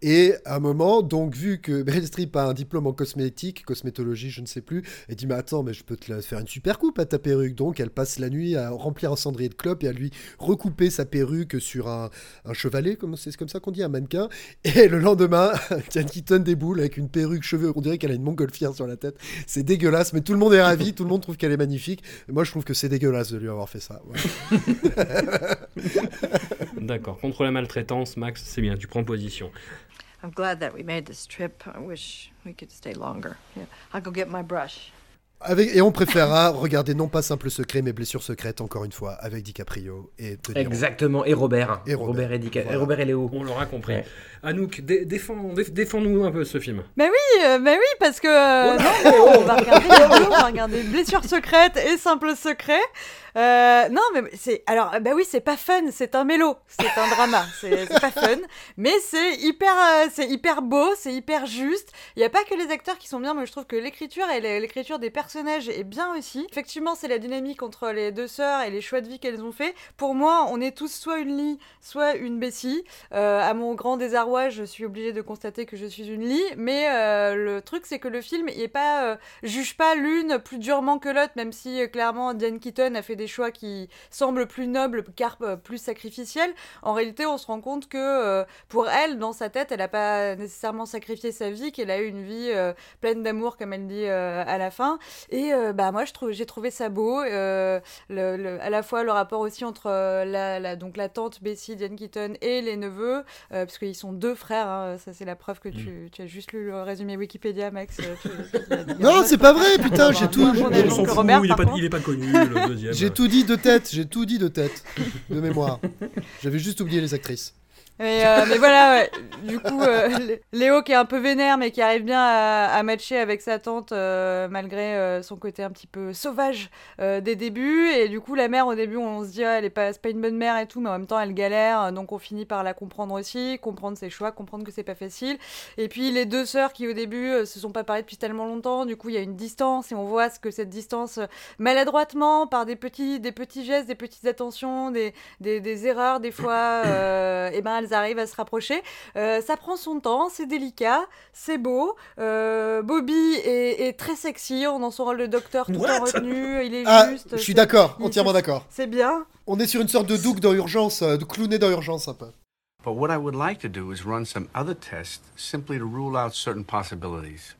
Et à un moment, donc, vu que [LAUGHS] Meryl Streep a un diplôme en cosmétique, cosmétologie, je ne sais plus, elle dit Mais attends, mais je peux te faire une super coupe à ta perruque. Donc, elle passe la nuit à remplir un cendrier de clope et à lui recouper sa perruque sur un, chevalet, c'est comme ça qu'on dit, un mannequin. Et le lendemain, [LAUGHS] Diane Keaton déboule avec une perruque cheveux. On dirait qu'elle a une montgolfière sur la tête. C'est dégueulasse, mais tout le monde est ravi, tout le monde trouve qu'elle est magnifique. Moi, je trouve que c'est dégueulasse de lui avoir fait ça. [LAUGHS] D'accord. Contre la maltraitance, Max, c'est bien, tu prends position. I'm glad that we made this trip. I wish we could stay longer. Yeah. I'll go get my brush. Avec, et on préférera [LAUGHS] regarder non pas Simple Secret, mais Blessure Secrète, encore une fois, avec DiCaprio et De. Exactement, et Robert. Et Robert. et, Dica- et Voilà. Robert et Léo. On l'aura compris. Ouais. Anouk, dé- défends, dé- défends-nous un peu ce film. Mais oui, euh, mais oui, parce que euh, non, non, on va regarder on va regarder Blessure secrète et Simple secret. Euh, non, mais c'est alors bah oui, c'est pas fun, c'est un mélo, c'est un drama, [LAUGHS] c'est pas fun, mais c'est hyper, euh, c'est hyper beau, c'est hyper juste. Il y a pas que les acteurs qui sont bien, mais je trouve que l'écriture et l'é- l'écriture des personnages est bien aussi. Effectivement, c'est la dynamique entre les deux sœurs et les choix de vie qu'elles ont fait. Pour moi, on est tous soit une Lee, soit une Bessie. Euh, à mon grand désarroi, je suis obligée de constater que je suis une Lee, mais euh, le truc c'est que le film il est pas euh, juge pas l'une plus durement que l'autre, même si euh, clairement Diane Keaton a fait des choix qui semblent plus nobles car euh, plus sacrificiels. En réalité, on se rend compte que euh, pour elle, dans sa tête, elle a pas nécessairement sacrifié sa vie, qu'elle a eu une vie euh, pleine d'amour, comme elle dit euh, à la fin. Et euh, bah moi, je trouve, j'ai trouvé ça beau. euh, le, le- à la fois le rapport aussi entre la, la- donc la tante Bessie, Diane Keaton et les neveux, euh, parce qu'ils sont deux frères. hein, ça, c'est la preuve que tu, tu as juste lu le résumé Wikipédia, Max. tu- tu- Non, c'est pas vrai, putain, j'ai tout. Bon, il, est pas, il est pas connu, le deuxième. J'ai tout dit de tête, j'ai tout dit de tête, de mémoire. J'avais juste oublié les actrices. Mais, euh, mais voilà, du coup, euh, Lé- Léo qui est un peu vénère, mais qui arrive bien à, matcher avec sa tante, euh, malgré son côté un petit peu sauvage des débuts. Et du coup, la mère, au début, on se dit, ah, elle est pas, c'est pas une bonne mère et tout, mais en même temps, elle galère. Donc, on finit par la comprendre aussi, comprendre ses choix, comprendre que c'est pas facile. Et puis, les deux sœurs qui, au début, se sont pas parlé depuis tellement longtemps, du coup, il y a une distance, et on voit ce que cette distance, maladroitement, par des petits, des petits gestes, des petites attentions, des, des, des erreurs, des fois, et ben elles arrivent à se rapprocher. Euh, ça prend son temps, c'est délicat, c'est beau. Euh, Bobby est, est très sexy dans son rôle de docteur tout What? en retenue. Il est Ah, juste. je suis d'accord, entièrement d'accord. C'est bien. On est sur une sorte de Doug dans Urgence, euh, de clowné dans Urgence un peu. But what I would like to do is run some other tests simply to rule out certain possibilities.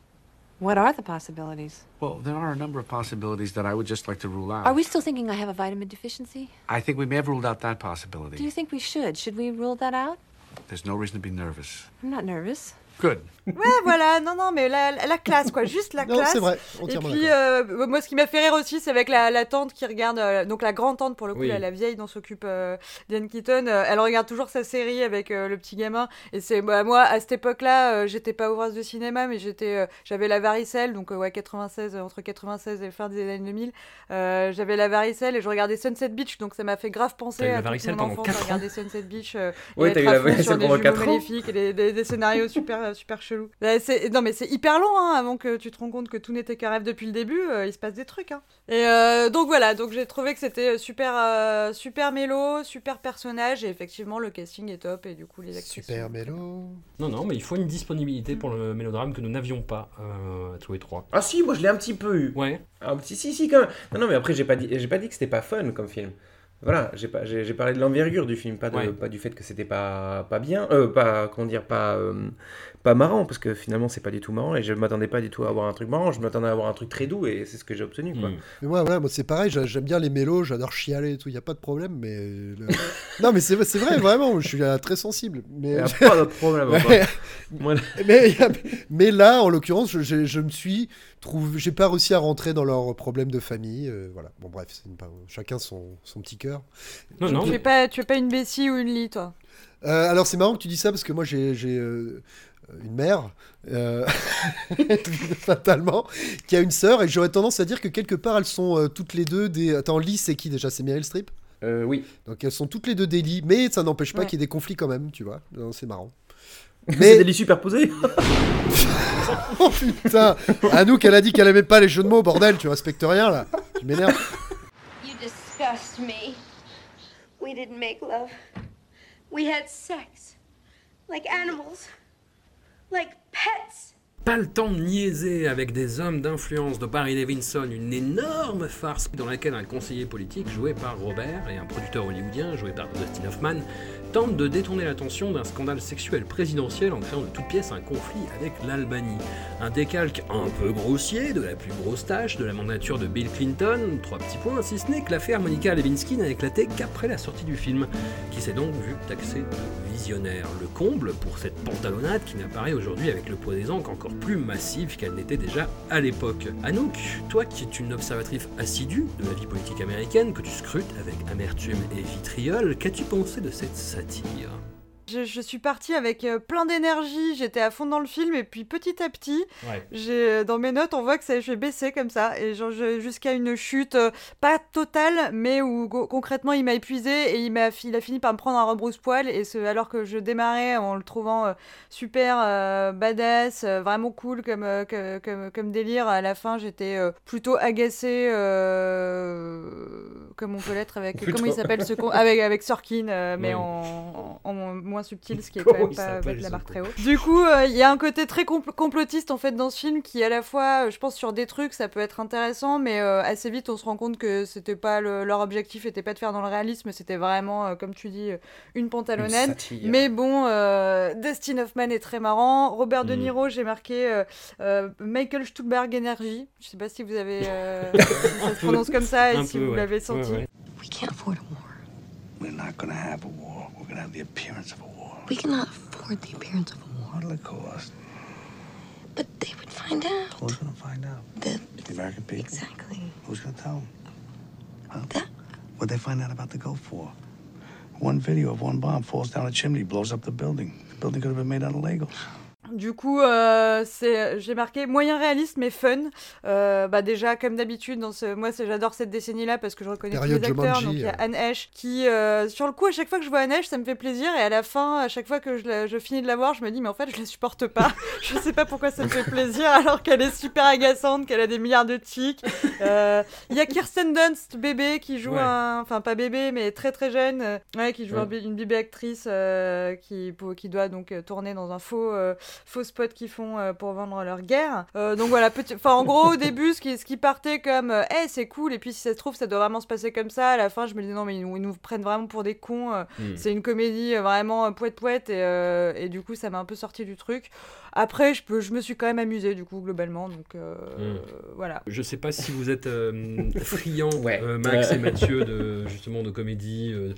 What are the possibilities? Well, there are a number of possibilities that I would just like to rule out. Are we still thinking I have a vitamin deficiency? I think we may have ruled out that possibility. Do you think we should? Should we rule that out? There's no reason to be nervous. I'm not nervous. Good. Ouais, voilà, non, non, mais la, la classe, quoi, juste la Non, classe. c'est vrai, Et puis, euh, moi, ce qui m'a fait rire aussi, c'est avec la, la tante qui regarde, euh, donc la grande-tante, pour le coup, Oui. là, la vieille dont s'occupe euh, Diane Keaton, euh, elle regarde toujours sa série avec euh, le petit gamin. Et c'est, bah, moi, à cette époque-là, euh, j'étais pas ouvreuse de cinéma, mais j'étais, euh, j'avais la varicelle, donc, euh, ouais, 96, euh, entre 96 et fin des années 2000, euh, j'avais la varicelle et je regardais Sunset Beach, donc ça m'a fait grave penser la à toute varicelle pendant enfance, quatre à ans regarder Sunset Beach. euh, Ouais, t'as eu la varicelle sur des pendant jumeaux quatre ans maléfiques et des, des- des scénarios super, super chelous. Là, c'est- non, mais c'est hyper long hein, avant que tu te rends compte que tout n'était qu'un rêve depuis le début. euh, il se passe des trucs. hein. Et euh, donc voilà, donc j'ai trouvé que c'était super, euh, super mélo, super personnage. Et effectivement, le casting est top. Et du coup, les actrices. Super mélo. Non, non, mais il faut une disponibilité pour le mélodrame que nous n'avions pas euh, tous les trois. Ah si, moi je l'ai un petit peu eu. Ouais. Un petit, si, si, quand même. Non, non, mais après, j'ai pas dit, j'ai pas dit que c'était pas fun comme film. Voilà, j'ai pas, j'ai j'ai parlé de l'envergure du film, pas, de, Ouais. pas du fait que c'était pas, pas bien, euh, pas, comment dire, pas, euh, pas marrant, parce que finalement c'est pas du tout marrant et je m'attendais pas du tout à avoir un truc marrant, je m'attendais à avoir un truc très doux et c'est ce que j'ai obtenu, quoi. Mm. Mais moi, voilà, moi c'est pareil, j'a- j'aime bien les mélos, j'adore chialer et tout, il n'y a pas de problème, mais... le- [LAUGHS] non, mais c'est c'est vrai, vraiment, je suis euh, très sensible. Mais... Y a pas de problème, Ouais. [LAUGHS] mais, [LAUGHS] mais là, en l'occurrence, je, je- je me suis trouve, j'ai pas réussi à rentrer dans leurs problèmes de famille. euh, voilà. Bon, bref, une- chacun son, son petit cœur. Non, Je- non, Tu es pas, tu es pas une Bessie ou une Lee, toi? Euh, alors c'est marrant que tu dis ça parce que moi j'ai j'ai, euh, une mère, euh, [LAUGHS] fatalement, qui a une sœur et j'aurais tendance à dire que quelque part elles sont euh, toutes les deux des. Attends, Lee c'est qui déjà? C'est Meryl Streep? Euh, oui. Donc elles sont toutes les deux des Lee, mais ça n'empêche pas Ouais. qu'il y ait des conflits quand même, tu vois. Non, C'est marrant. C'est des lits superposés [LAUGHS] oh putain Anouk elle a dit qu'elle aimait pas les jeux de mots, bordel, tu respectes rien là. Tu m'énerves. You disgust me. We didn't make love. We had sex. Like animals. Like pets. Pas le temps de niaiser avec des hommes d'influence de Barry Levinson, une énorme farce dans laquelle un conseiller politique joué par Robert et un producteur hollywoodien joué par Dustin Hoffman tentent de détourner l'attention d'un scandale sexuel présidentiel en créant de toutes pièces un conflit avec l'Albanie. Un décalque un peu grossier de la plus grosse tâche de la mandature de Bill Clinton, trois petits points, si ce n'est que l'affaire Monica Lewinsky n'a éclaté qu'après la sortie du film, qui s'est donc vu taxé de visionnaire. Le comble pour cette pantalonnade qui n'apparaît aujourd'hui avec le poids des encres encore plus massif qu'elle n'était déjà à l'époque. Anouk, toi qui es une observatrice assidue de la vie politique américaine, que tu scrutes avec amertume et vitriol, qu'as-tu pensé de cette satire? Je, je suis partie avec euh, plein d'énergie, j'étais à fond dans le film et puis petit à petit, Ouais. j'ai dans mes notes on voit que ça fait baisser comme ça et je- jusqu'à une chute euh, pas totale mais où concrètement il m'a épuisé et il a fini par me prendre un rebrousse-poil et ce, alors que je démarrais en le trouvant euh, super euh, badass, euh, vraiment cool comme, euh, comme, comme délire, à la fin j'étais euh, plutôt agacée euh, comme on peut l'être avec [LAUGHS] comment il s'appelle ce con [LAUGHS] avec avec Sorkin euh, mais en, en- en moins subtil ce qui est quand même pas la con très haut. Du coup, euh, il y a un côté très compl- complotiste en fait dans ce film qui à la fois, euh, je pense sur des trucs ça peut être intéressant, mais euh, assez vite on se rend compte que c'était pas le- leur objectif était pas de faire dans le réalisme, c'était vraiment comme tu dis une satire. mais bon, Dustin Hoffman est très marrant. Robert De Mm. Niro, j'ai marqué Michael Stuhlbarg Energy. Je sais pas si vous avez, [LAUGHS] si ça se prononce comme ça et Un si peu, vous ouais. l'avez senti. Ouais. We can't afford a war. We're not gonna have a war. We're gonna have the appearance of a war. We cannot afford the appearance of a war. What'll it cost? But they would find out. Who's gonna find out? The, The American people? Exactly. Who's gonna tell them? Huh? What'd they find out about the Gulf War? One video of one bomb falls down a chimney, blows up the building. The building could have been made out of Legos. Du coup, euh, c'est, j'ai marqué moyen réaliste mais fun. Euh, bah déjà, comme d'habitude, dans ce, moi j'adore cette décennie-là parce que je reconnais tous les acteurs. Jumanji, Donc il y a euh. Anne Heche qui, euh, sur le coup, à chaque fois que je vois Anne Heche, ça me fait plaisir et à la fin, à chaque fois que je, la- je finis de la voir, je me dis mais en fait je la supporte pas. [LAUGHS] je sais pas pourquoi ça me fait plaisir [LAUGHS] alors qu'elle est super agaçante, qu'elle a des milliards de tics. Euh, Il y a Kirsten Dunst, bébé, qui joue Ouais. un, enfin pas bébé mais très très jeune, ouais, qui joue Ouais. un bé- une bébé actrice euh, qui, pour- qui doit donc tourner dans un faux, euh, faux spot qu'ils font euh, pour vendre leur guerre. Euh, donc voilà, petit... enfin en gros au [LAUGHS] début ce qui, ce qui partait comme Eh, c'est cool et puis si ça se trouve ça doit vraiment se passer comme ça. À la fin je me dis non mais ils nous, ils nous prennent vraiment pour des cons. euh, Mm. C'est une comédie vraiment poète poète et, euh, et du coup ça m'a un peu sorti du truc. Après je, peux, je me suis quand même amusée du coup globalement donc euh, Mm. voilà. Je sais pas si vous êtes euh, [LAUGHS] friands, Ouais. euh, Max Ouais. et Mathieu, de, justement de comédie euh,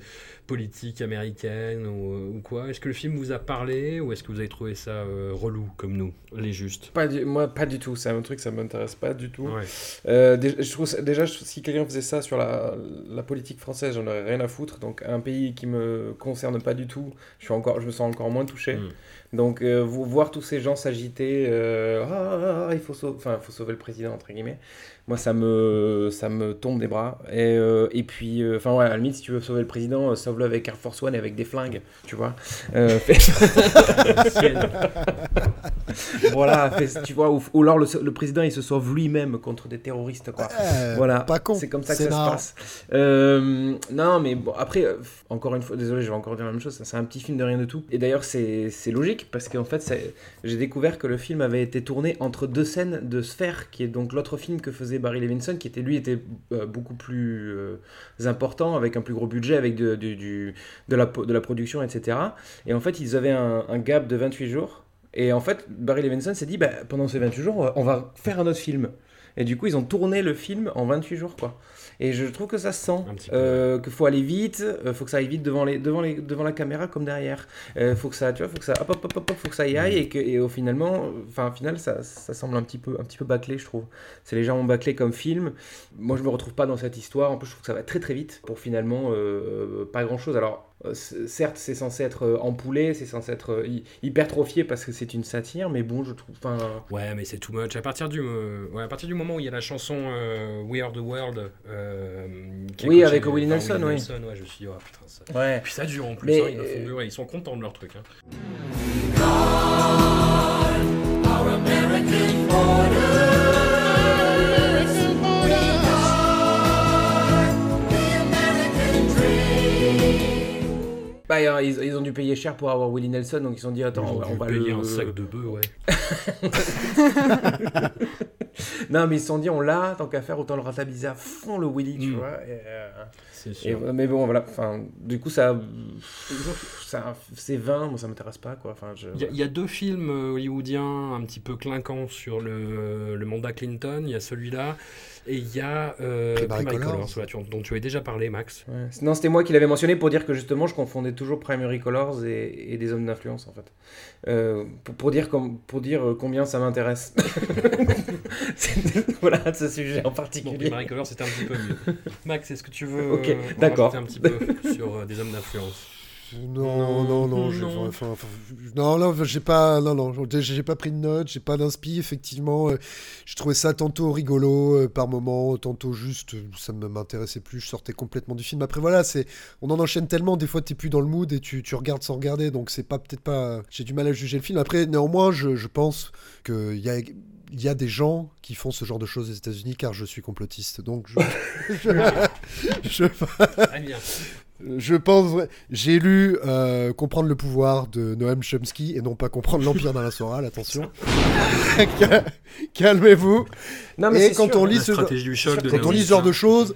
politique américaine ou, ou quoi. Est-ce que le film vous a parlé ou est-ce que vous avez trouvé ça euh, relou comme nous, les justes? Pas du- moi, pas du tout. C'est un truc, ça m'intéresse pas du tout. Ouais. Euh, déjà, je trouve déjà, si quelqu'un faisait ça sur la, la politique française, j'en aurais rien à foutre. Donc, un pays qui me concerne pas du tout, je, suis encore, je me sens encore moins touché. Mm. Donc, euh, vous- voir tous ces gens s'agiter, euh, Ah, ah, ah, il faut sauver, enfin, faut sauver le président, entre guillemets. Moi, ça me, ça me tombe des bras. Et, euh, et puis, euh, enfin, ouais, à la limite, si tu veux sauver le président, euh, sauve-le avec Air Force One et avec des flingues, tu vois. Euh, [LAUGHS] voilà, fais- tu vois, ou, ou alors le, le président il se sauve lui-même contre des terroristes, quoi. Euh, voilà, pas con. c'est comme ça que ça marrant. se passe. Euh, non, mais bon, après, euh, encore une fois, désolé, je vais encore dire la même chose, c'est un petit film de rien de tout. Et d'ailleurs, c'est c'est logique, parce qu'en fait, j'ai découvert que le film avait été tourné entre deux scènes de Sphère, qui est donc l'autre film que faisait Barry Levinson, qui était lui était euh, beaucoup plus euh, important, avec un plus gros budget, avec de, la, production, etc. Et en fait, ils avaient un, un gap de 28 jours. Et en fait, Barry Levinson s'est dit, bah, pendant ces 28 jours, on va faire un autre film. Et du coup, ils ont tourné le film en 28 jours, quoi. Et je trouve que ça se sent, euh, qu'il faut aller vite, euh, faut que ça aille vite devant, les, devant, les, devant la caméra comme derrière. Euh, faut que ça, tu vois, faut que ça, hop, hop, hop, hop, hop, faut que ça y aille et que, et au finalement, enfin, final, ça, ça semble un petit peu, un petit peu bâclé, je trouve. C'est légèrement bâclé comme film. Moi, je me retrouve pas dans cette histoire. En plus, je trouve que ça va très très vite pour finalement euh, pas grand chose. Alors, certes, c'est censé être euh, empoulé, c'est censé être euh, hy- hypertrophié parce que c'est une satire, mais bon, je trouve, enfin. Ouais, mais c'est too much. À partir du, euh, ouais, à partir du moment où il y a la chanson euh, We Are the World. euh, qui est Oui, avec Willie Nelson, oui. Nelson, ouais, je me suis dit, oh putain, ça. Ouais. Puis ça dure en plus, Mais, hein, ils, font euh, durer, ils sont contents de leur truc. Hein. Bah, ils, ils ont dû payer cher pour avoir Willie Nelson, donc ils se sont dit, attends, Ils ont on va, dû on va payer le- un sac de bœufs, ouais. [LAUGHS] non, mais ils se sont dit, on l'a, tant qu'à faire, autant le rentabiliser à fond le Willy, tu Mm. vois. et, euh, et, sûr. mais bon, voilà, enfin, du coup, ça, ça c'est 20, moi ça m'intéresse pas, quoi. Enfin, je, Il y, a- il y a deux films hollywoodiens un petit peu clinquants sur le, le mandat Clinton. Il y a celui-là et il y a euh, Primary Primary Colors. Tu- dont tu avais déjà parlé, Max. Ouais. Non, c'était moi qui l'avais mentionné pour dire que justement, je confondais toujours Primary Colors et, et des hommes d'influence, en fait. Euh, pour, pour dire pour dire euh, combien ça m'intéresse. [LAUGHS] Voilà, de ce sujet en Bon, particulier. Primary Colors, c'était un petit peu mieux. Max, est-ce que tu veux Ok, d'accord. un petit peu sur des hommes d'influence? Non, non, non, j'ai- Non. enfin, enfin, non, non, j'ai pas, non, non, j'ai pas pris de notes, j'ai pas d'inspi, effectivement, euh, j'ai trouvé ça tantôt rigolo euh, par moment, tantôt juste, euh, ça ne m'intéressait plus, je sortais complètement du film. Après voilà, c'est, on en enchaîne tellement, des fois t'es plus dans le mood et tu, tu regardes sans regarder, donc c'est pas peut-être pas, j'ai du mal à juger le film. Après, néanmoins, je, je pense que y a il y a des gens qui font ce genre de choses aux États-Unis car je suis complotiste. Donc je, [LAUGHS] je, je- pense, j'ai lu euh, Comprendre le pouvoir de Noam Chomsky et non pas Comprendre l'empire d'Alain Soral, attention. Cal- [LAUGHS] Calmez-vous. Non, mais et c'est quand sûr, on la lit ce du choc de quand on lit ce genre de choses,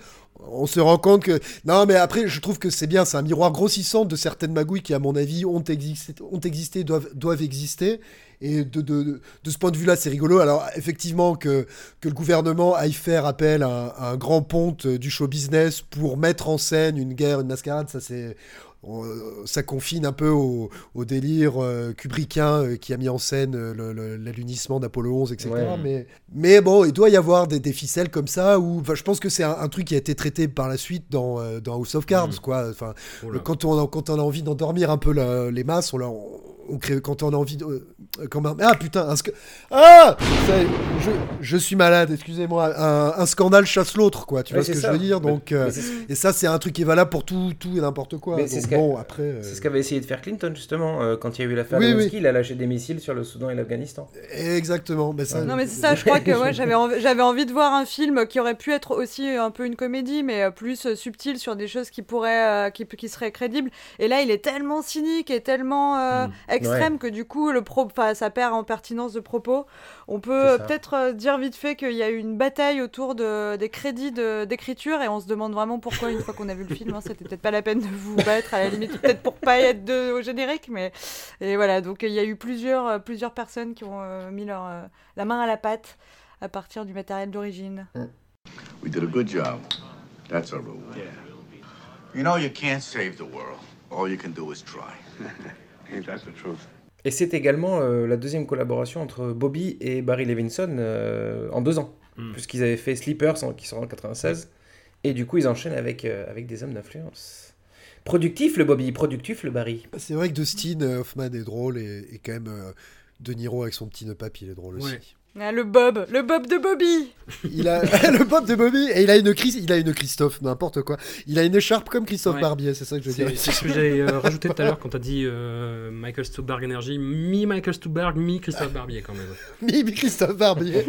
on se rend compte que non mais après je trouve que c'est bien c'est un miroir grossissant de certaines magouilles qui à mon avis ont existé ont existé doivent doivent exister et de, de, de ce point de vue là c'est rigolo alors effectivement que que le gouvernement aille faire appel à, un- à un grand ponte euh, du show business pour mettre en scène une guerre une mascarade ça c'est on- ça confine un peu au, au délire euh, kubrickien euh, qui a mis en scène euh, l'alunissement d'Apollo 11, etc. Ouais. Mais, mais bon, il doit y avoir des, des ficelles comme ça où je pense que c'est un, un truc qui a été traité par la suite dans, euh, dans House of Cards. Quoi. Enfin, Oh quand, on a, quand on a envie d'endormir un peu la- les masses, on, leur- on crée, quand on a envie de. euh, quand ah putain, un Ah Ça je, je suis malade, excusez-moi. Un, un scandale chasse l'autre, quoi. Tu Ouais, vois ce que ça. je veux dire Mais- Donc, euh, Et ça, c'est un truc qui est valable pour tout, tout et n'importe quoi. Mais Donc, c'est ce qu'a- bon, après. euh, C'est ce qu'avait essayé de faire Clinton, justement, euh, quand il y a eu l'affaire Oui, oui. il a lâché des missiles sur le Soudan et l'Afghanistan. Exactement. Mais ça, Non mais c'est ça, je crois que ouais, [LAUGHS] j'avais envie, j'avais envie de voir un film qui aurait pu être aussi un peu une comédie, mais plus subtil sur des choses qui pourraient, euh, qui, qui seraient crédibles. Et là, il est tellement cynique et tellement euh, Mm. Extrême que du coup, le pro, ça perd en pertinence de propos. On peut euh, peut-être euh, dire vite fait qu'il y a eu une bataille autour de, des crédits de- d'écriture et on se demande vraiment pourquoi une fois qu'on a vu le film. hein, C'était peut-être pas la peine de vous battre à la limite, peut-être pour pas être de, au générique, mais et voilà. Donc il y a eu plusieurs, euh, plusieurs personnes qui ont euh, mis leur, euh, la main à la pâte à partir du matériel d'origine. We did a good job. That's our rule. You know you can't save the world. All you can do is try. [LAUGHS] Et c'est également euh, la deuxième collaboration entre Bobby et Barry Levinson euh, en deux ans, Mm. puisqu'ils avaient fait Sleepers en- qui sort en 96, et du coup ils enchaînent avec, euh, avec des hommes d'influence. Productif le Bobby, productif le Barry. C'est vrai que Dustin Hoffman est drôle et, et quand même euh, De Niro avec son petit nœud papy, il est drôle aussi. Ah, le Bob, le Bob de Bobby. Il a [LAUGHS] le Bob de Bobby et il a une Chris, il a une Christophe, n'importe quoi. Il a une écharpe comme Christophe Ouais. Barbier, c'est ça que je veux dire. c'est ce que j'allais euh, [LAUGHS] rajouter tout à l'heure quand t'as dit euh, Michael Stuhlbarg Energy, mi-Michael Stuhlbarg, mi-Christophe Barbier quand même. [LAUGHS] Mimi Christophe Barbier.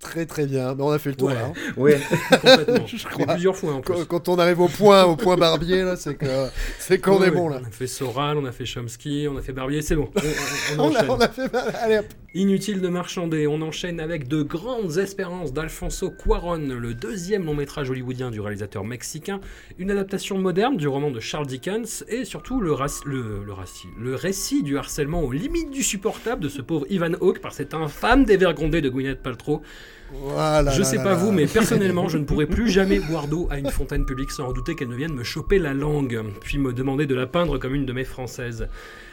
très très bien. Mais on a fait le tour Ouais. là. hein. Ouais. Complètement. Je crois. plusieurs fois en plus. Quand, on arrive au point, au point Barbier là, c'est que c'est qu'on Ouais, est ouais. bon là. On a fait Soral, on a fait Chomsky, on a fait Barbier, c'est bon. On, on- on On a, enchaîne. on a fait. Allez hop. Inutile de marchander, on enchaîne avec De grandes espérances d'Alfonso Cuaron, le deuxième long métrage hollywoodien du réalisateur mexicain, une adaptation moderne du roman de Charles Dickens et surtout le, récit du harcèlement aux limites du supportable de ce pauvre Ivan Hawke par cet infâme dévergondé de Gwyneth Paltrow. Voilà, je sais là, pas là. vous, mais personnellement, je ne pourrais [LAUGHS] plus jamais boire d'eau à une fontaine publique sans redouter qu'elle ne vienne me choper la langue, puis me demander de la peindre comme une de mes françaises.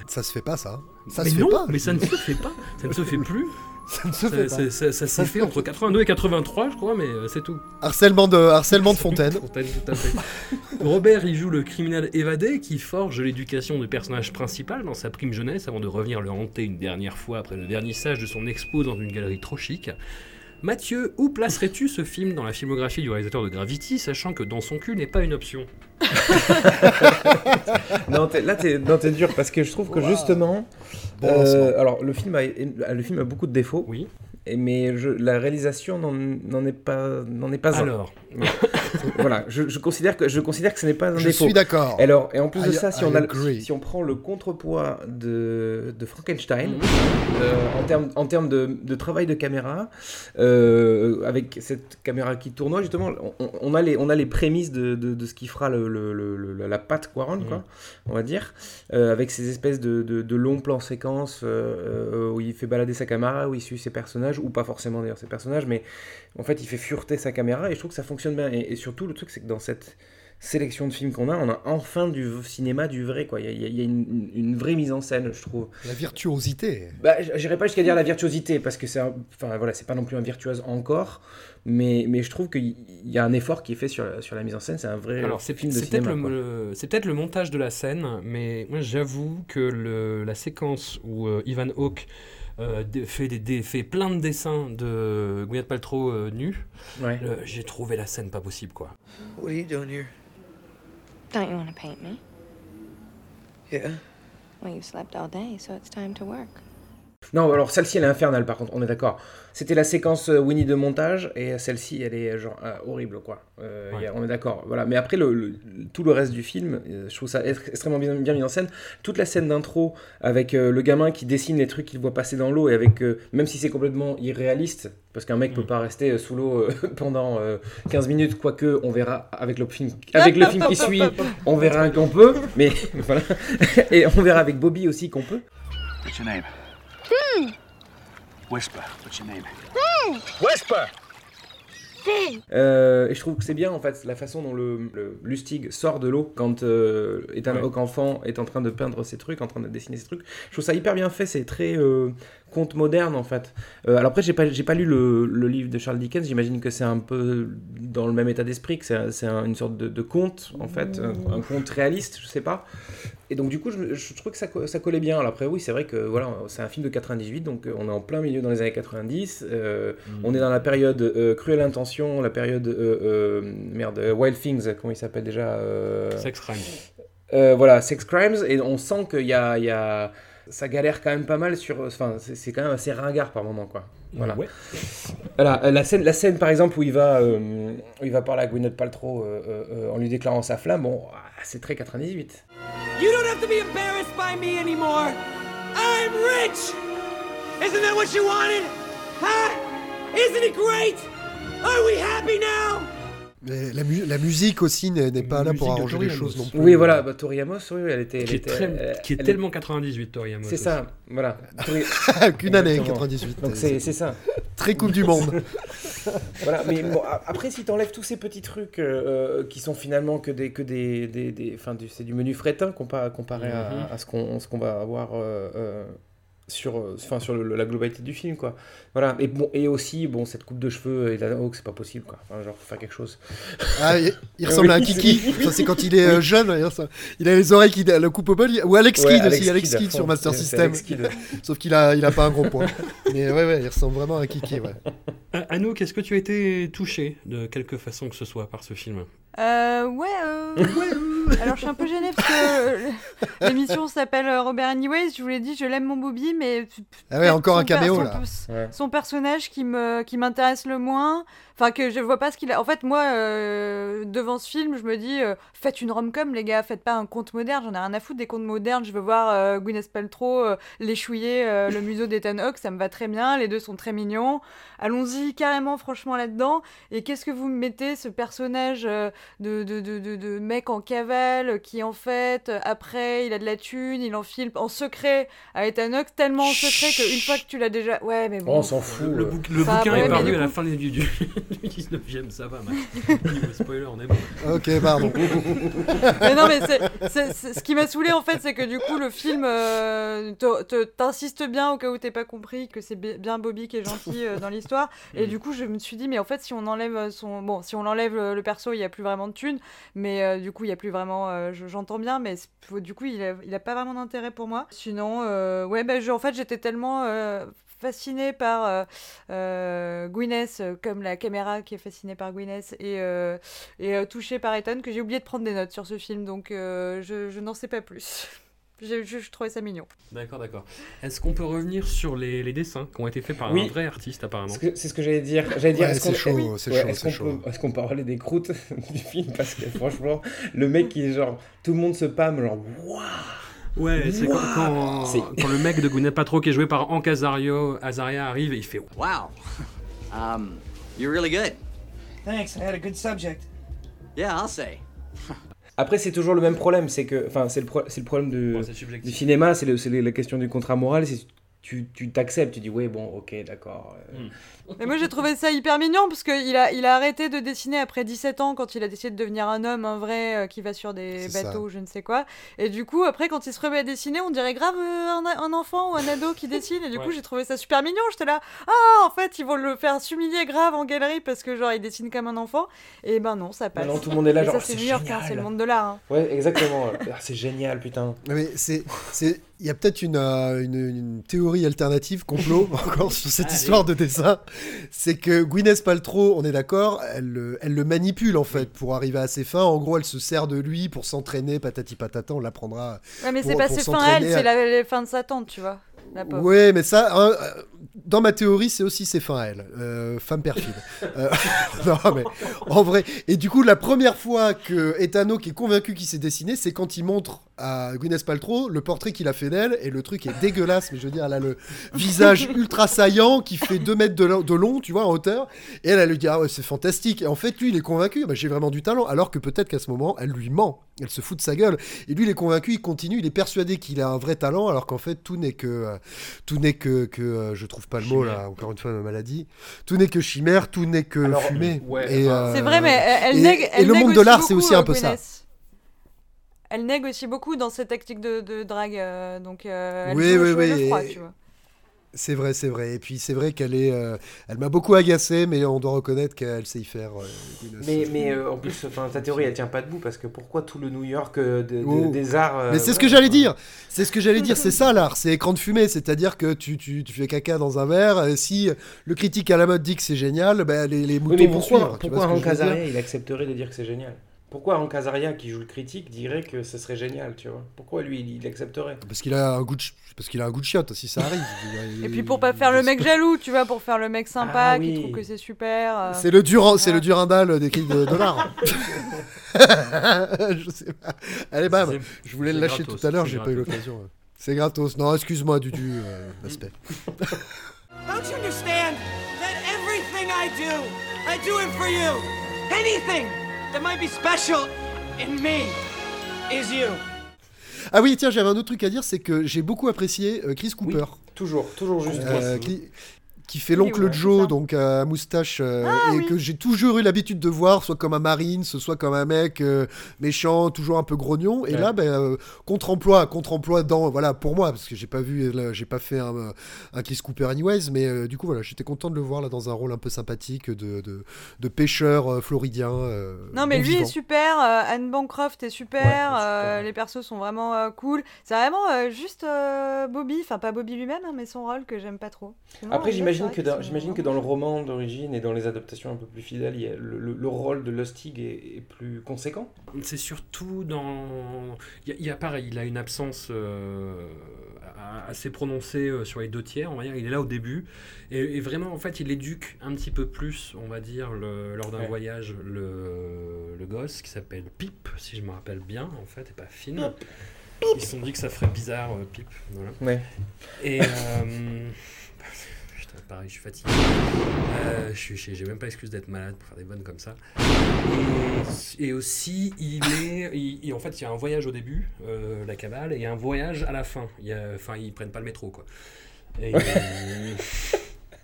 Ça se fait pas, ça. Ça mais se fait non, pas. mais ça ne se fait pas. Ça ne se fait plus. [LAUGHS] Ça ne se fait Ça, pas. ça- ça s'est fait entre 82 et 83, je crois, mais euh, c'est tout. Harcèlement de, harcèlement de fontaine. [LAUGHS] Fontaine, tout à fait. Robert y joue le criminel évadé qui forge l'éducation du personnage principal dans sa prime jeunesse avant de revenir le hanter une dernière fois après le vernissage de son expo dans une galerie trop chic. Mathieu, où placerais-tu ce film dans la filmographie du réalisateur de Gravity, sachant que dans son cul n'est pas une option? Non, t'es- là, t'es dur parce que je trouve que justement. Bon euh, alors, le film, a, le film a beaucoup de défauts. Oui. Mais je- la réalisation n'en n'en est pas, n'en est pas un. Alors. [LAUGHS] Voilà, je, je considère que je considère que ce n'est pas un Je défaut. suis d'accord. Et alors, et en plus de ça, si I on a, si on prend le contrepoids de, de Frankenstein Mhm. euh, en termes en termes de, de travail de caméra, euh, avec cette caméra qui tournoie justement, on, on a les on a les prémices de, de, de ce qui fera le, le- le- le- la patte Quaron, quoi, on va dire, euh, avec ces espèces de, de, de longs plans séquences où il fait balader sa caméra, où il suit ses personnages, ou pas forcément d'ailleurs ses personnages, mais en fait il fait fureter sa caméra et je trouve que ça fonctionne bien. Et, et surtout le truc c'est que dans cette sélection de films qu'on a, on a enfin du cinéma du vrai quoi. Il y a, il y une, une vraie mise en scène, je trouve. La virtuosité. Bah, j'irai pas jusqu'à dire la virtuosité parce que c'est, enfin voilà, c'est pas non plus un virtuose encore, mais, mais je trouve qu'il y a un effort qui est fait sur la, sur la mise en scène. C'est un vrai Alors, c'est film de c'est peut-être cinéma. le, c'est peut-être le montage de la scène, mais moi j'avoue que le- la séquence où euh, Ivan Hawke fait, des, des- fait plein de dessins de Gwyneth Paltrow euh, nue, Ouais. le- j'ai trouvé la scène pas possible quoi. What are you doing here? Don't you want to paint me? Yeah. Well, you've slept all day, so it's time to work. Non, alors celle-ci elle est infernale par contre, on est d'accord. C'était la séquence euh, Winnie de montage et celle-ci elle est genre euh, horrible quoi. Euh, Ouais. y a- on est d'accord. Voilà. Mais après le, le- tout le reste du film, euh, je trouve ça extrêmement bien, bien mis en scène. Toute la scène d'intro avec euh, le gamin qui dessine les trucs qu'il voit passer dans l'eau et avec euh, même si c'est complètement irréaliste parce qu'un mec Mm. peut pas rester euh, sous l'eau euh, [LAUGHS] pendant euh, 15 minutes quoique on verra avec le film avec le film qui suit, on verra qu'on peut mais [LAUGHS] voilà. et on verra avec Bobby aussi qu'on peut. What's your name? Hmm. Whisper. What's your name? Whisper! Euh, et je trouve que c'est bien en fait la façon dont le, le Lustig sort de l'eau quand euh, Ethan Ouais. Hawke enfant est en train de peindre ses trucs, en train de dessiner ses trucs. Je trouve ça hyper bien fait, c'est très euh, conte moderne en fait. Euh, alors après j'ai pas j'ai pas lu le, le livre de Charles Dickens, j'imagine que c'est un peu dans le même état d'esprit, que c'est c'est un- une sorte de, de conte en fait, un, un conte réaliste, je sais pas. Et donc du coup je, je trouve que ça, ça collait bien. Alors après oui c'est vrai que voilà c'est un film de 98 donc euh, on est en plein milieu dans les années 90. euh, On est dans la période euh, Cruelle Intention, la période euh, euh, merde euh, Wild Things, comment il s'appelle déjà euh, Sex Crime. euh, voilà, Sex Crimes, et on sent qu'il y a, il y a- ça galère quand même pas mal sur. Enfin, c'est quand même assez ringard par moment, quoi. Voilà. Ouais. Voilà, euh, la scène, la scène par exemple où il va, euh, où il va parler à Gwyneth Paltrow euh, euh, euh, en lui déclarant sa flamme, bon, ah, c'est très 98. You don't have to be embarrassed by me anymore. I'm rich. Isn't that what you wanted? Huh? Isn't it great? Are we happy now? Mais la, mu- la musique aussi n'est pas là pour arranger les choses non plus. Oui, voilà, bah, Tori Amos, oui, elle était. elle Qui est, était- très- elle- qui est elle- tellement 98, Tori Amos. C'est ça, voilà. Tori- [LAUGHS] Qu'une année, Exactement. 98. Donc c'est c'est ça. Très Coupe du Monde. [LAUGHS] voilà, mais bon, a- après, si t'enlèves tous ces petits trucs euh, euh, qui sont finalement que des, que des, des, des- c'est du menu fretin compa- comparé à- Mhm. à, ce qu'on, ce qu'on va avoir euh, euh, sur, euh, enfin, sur le- la globalité du film, quoi. Voilà, et bon, et aussi, bon, cette coupe de cheveux et la Hawke, c'est pas possible, quoi. Enfin, genre, faut faire quelque chose. Ah, il, il ressemble à un Oui, Kiki. c'est- Ça, c'est quand il est euh, jeune. il a les oreilles qui le coupe au bol. Ou Alex Ouais, Kidd Alex aussi. Alex Kidd à Kidd sur Master System. Alex. Sauf qu'il a, il a pas un gros poids. Mais ouais, ouais, il ressemble vraiment à un Kiki. Ouais. Anouk, est-ce que tu as été touché de quelque façon que ce soit par ce film? Euh, ouais, euh, [LAUGHS] Alors je suis un peu gênée parce que euh, [LAUGHS] l'émission s'appelle euh, Robert Anyways. Je vous l'ai dit, je l'aime mon Bobby, mais Ah ouais, encore son un caméo, son- là. Ouais. Son personnage qui me qui m'intéresse le moins. Enfin que je vois pas ce qu'il a. En fait, moi, euh, devant ce film, je me dis, euh, faites une rom-com, les gars, faites pas un conte moderne. J'en ai rien à foutre des contes modernes. Je veux voir euh, Gwyneth Paltrow euh, l'échouiller euh, [LAUGHS] le museau d'Ethan Hawke, ça me va très bien. Les deux sont très mignons. Allons-y carrément, franchement là-dedans. Et qu'est-ce que vous me mettez ce personnage euh, de, de, de, de, de mec en cavale qui en fait après il a de la thune, il enfile en secret à Ethan Hawke tellement en secret qu'une fois que tu l'as déjà, ouais mais bon. Oh, on s'en fout. Le, bouc- le bouquin est paru à la fin du, du, du 19e, ça va, Max. Niveau spoiler, on est bon. Ok, pardon. mais non, mais c'est, c'est- c'est- ce qui m'a saoulé en fait, c'est que du coup, le film euh, te- te- t'insiste bien au cas où t'es pas compris que c'est bi- bien Bobby qui est gentil euh, dans l'histoire. Et Mm. du coup, je me suis dit, mais en fait, si on enlève son. Bon, si on enlève le, le perso, il y a plus vraiment de thunes, mais euh, du coup, il y a plus vraiment. euh, je- j'entends bien, mais c'est- faut- du coup, il a, il a pas vraiment d'intérêt pour moi. Sinon, euh, ouais, ben, je- en fait, j'étais tellement. euh, fascinée par euh, euh, Gwyneth, euh, comme la caméra qui est fascinée par Gwyneth, et, euh, et euh, touchée par Ethan, que j'ai oublié de prendre des notes sur ce film, donc euh, je, je n'en sais pas plus. [LAUGHS] J'ai juste trouvé ça mignon. D'accord, d'accord. Est-ce qu'on peut revenir sur les, les dessins qui ont été faits par Oui. un vrai artiste apparemment C'est ce que j'allais dire. J'allais dire, Ouais, est-ce c'est qu'on chaud, oui. c'est Ouais, chaud, est-ce c'est qu'on chaud. peut, est-ce qu'on peut parler des croûtes [LAUGHS] du film? Parce que franchement, le mec qui est genre, tout le monde se pâme, genre, waouh Ouais, c'est quand, quand, C'est- quand le mec de Gwyneth Paltrow qui est joué par Hank Azario, Azaria arrive et il fait Wow. Um, you're really good. Thanks, I had a good subject. Yeah, I'll say. Après, c'est toujours le même problème, c'est que, enfin, c'est le, pro- c'est le problème Bon, du cinéma, c'est le- c'est le- la question du contrat moral, c'est tu tu t'acceptes, tu dis, ouais, bon, ok, d'accord. euh, Hmm. [LAUGHS] Mais moi j'ai trouvé ça hyper mignon parce qu'il a, il a arrêté de dessiner après 17 ans quand il a décidé de devenir un homme, un vrai euh, qui va sur des bateaux, je ne sais quoi. Et du coup, après, quand il se remet à dessiner, on dirait grave euh, un, un enfant ou un ado qui dessine. Et du coup, j'ai trouvé ça super mignon. J'étais là, ah, en fait, ils vont le faire s'humilier grave en galerie parce que genre il dessine comme un enfant. Et ben non, ça passe. non, tout le monde est là, Et genre, ça, c'est New York, génial. c'est le monde de l'art. hein. Ouais, exactement. [LAUGHS] Ah, c'est génial, putain. Mais c'est, c'est, il y a peut-être une, euh, une, une théorie alternative complot [LAUGHS] encore sur cette Allez. histoire de dessin. C'est que Gwyneth Paltrow, on est d'accord, elle, le- elle le manipule en fait pour arriver à ses fins. En gros, elle se sert de lui pour s'entraîner, patati patata. On l'apprendra. Ouais, mais c'est pas ses fins à elle, c'est la, les fins de sa tante, tu vois. Ouais, mais ça, hein, euh, dans ma théorie, c'est aussi ses fins à elle. Euh, femme perfide. Euh, [LAUGHS] non, mais en vrai. Et du coup, la première fois que Ethan qui est convaincu qu'il s'est dessiné, c'est quand il montre à Gwyneth Paltrow le portrait qu'il a fait d'elle. Et le truc est dégueulasse, mais je veux dire, elle a le visage [LAUGHS] ultra saillant qui fait 2 mètres de long, tu vois, en hauteur. Et elle, elle lui dit, ah ouais, c'est fantastique. Et en fait, lui, il est convaincu, bah, j'ai vraiment du talent. Alors que peut-être qu'à ce moment, elle lui ment. Elle se fout de sa gueule. Et lui, il est convaincu, il continue, il est persuadé qu'il a un vrai talent, alors qu'en fait, tout n'est que. euh, tout n'est que. que euh, je trouve pas le mot là, encore une fois, ma maladie. Tout n'est que chimère, tout n'est que Alors, fumée. ouais, Et, euh, C'est vrai, mais elle, et-. Et le monde de l'art, c'est aussi un euh, peu ça. Elle nègue aussi beaucoup dans ses tactiques de, de drague, euh, donc euh, elle Oui, oui, oui, le froid, et- tu vois. C'est vrai, c'est vrai. Et puis c'est vrai qu'elle est. euh, elle m'a beaucoup agacé, mais on doit reconnaître qu'elle sait y faire. euh. Mais, mais euh, en plus, ta théorie, elle tient pas debout parce que pourquoi tout le New York de- de- Oh. des arts. Mais c'est ce que j'allais dire. C'est ce que j'allais dire. C'est ça l'art. C'est écran de fumée. C'est-à-dire que tu, tu, tu fais caca dans un verre. et si le critique à la mode dit que c'est génial, ben, les, les Oui, moutons mais vont pourquoi, suivre. Vois pourquoi Hank Azaria, il accepterait de dire que c'est génial? Pourquoi Hank Azaria, qui joue le critique, dirait que ce serait génial, tu vois? Pourquoi lui, il, il accepterait? Parce qu'il a un goût de, ch- parce qu'il a un goût de chiotte, si ça arrive. Et puis pour pas faire le mec jaloux, tu vois, pour faire le mec sympa, Ah qui oui. trouve que c'est super. euh. C'est le Durand, c'est le Durandal des cris de, l'art. [LAUGHS] [LAUGHS] je sais pas. Allez, bam. C'est- Je voulais le lâcher gratos, tout à l'heure, j'ai pas eu l'occasion. C'est gratos. Non, excuse-moi, Dudu. Euh, respect. [LAUGHS] Don't you understand that everything I do, I do it for you? Anything that might be special in me is you. Ah oui, tiens, j'avais un autre truc à dire, c'est que j'ai beaucoup apprécié euh, Chris Cooper. Toujours, toujours juste. Euh, qui, qui fait l'oncle ouais, Joe, donc euh, à moustache, euh, Ah, et oui. que j'ai toujours eu l'habitude de voir, soit comme un Marine, soit comme un mec euh, méchant, toujours un peu grognon. Et Ouais. là, ben, euh, contre-emploi, contre-emploi dans, voilà, pour moi, parce que j'ai pas vu, j'ai pas fait un, un Chris Cooper anyways, mais euh, du coup, voilà, j'étais content de le voir là dans un rôle un peu sympathique de, de, de pêcheur euh, floridien. euh, Non mais bon lui est super, euh, Anne Bancroft est super, Ouais, les persos sont vraiment euh, cool. C'est vraiment euh, juste euh, Bobby, enfin pas Bobby lui-même, hein, mais son rôle que j'aime pas trop. Sinon, Après, j'imagine j'imagine que, dans- sont j'imagine que dans le roman d'origine et dans les adaptations un peu plus fidèles, il y a le, le- le rôle de Lustig est, est plus conséquent. C'est surtout dans. Il y, a- il y a pareil, il a une absence euh, assez prononcée euh, sur les deux tiers, on va dire. Il est là au début. Et, et vraiment, en fait, il éduque un petit peu plus, on va dire, le- lors d'un Ouais. voyage, le, le gosse qui s'appelle Pip, si je me rappelle bien, en fait, et pas Finn. Ils se sont dit que ça ferait bizarre, euh, Pip. Voilà. Ouais. Et. euh, [LAUGHS] pareil, je suis fatigué. Euh, je j'ai même pas excuse d'être malade pour faire des bonnes comme ça. Et, et aussi, il est, il- il- en fait, il y a un voyage au début, euh, la cabale, et un voyage à la fin. Il y a, enfin, ils prennent pas le métro, quoi. Et, euh, [LAUGHS]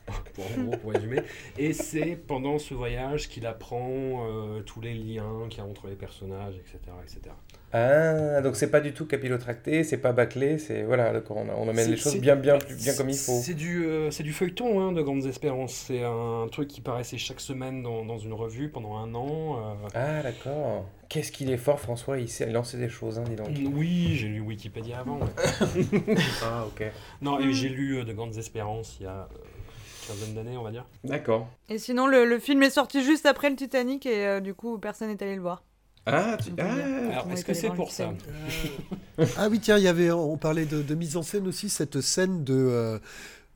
[LAUGHS] pour, gros, pour résumer. Et c'est pendant ce voyage qu'il apprend euh, tous les liens qu'il y a entre les personnages, etc., etc. Ah, donc c'est pas du tout capillotracté, c'est pas bâclé, c'est voilà, d'accord, on, on amène les choses c'est- bien, bien, bien comme il faut. C'est du, euh, c'est du feuilleton hein, de Grandes Espérances. C'est un truc qui paraissait chaque semaine dans, dans une revue pendant un an. euh. Ah, d'accord. Qu'est-ce qu'il est fort, François, il sait lancer des choses, hein, dis donc. Oui, j'ai lu Wikipédia avant. ouais. [LAUGHS] ah, ok. Non, et j'ai lu euh, De Grandes Espérances il y a quinzaine d'années, on va dire. D'accord. Et sinon, le, le film est sorti juste après le Titanic et euh, du coup, personne n'est allé le voir. Ah, tu... Dire. Alors, est-ce est que c'est pour ça. [LAUGHS] Ah oui, tiens, il y avait, on parlait de, de mise en scène aussi, cette scène de.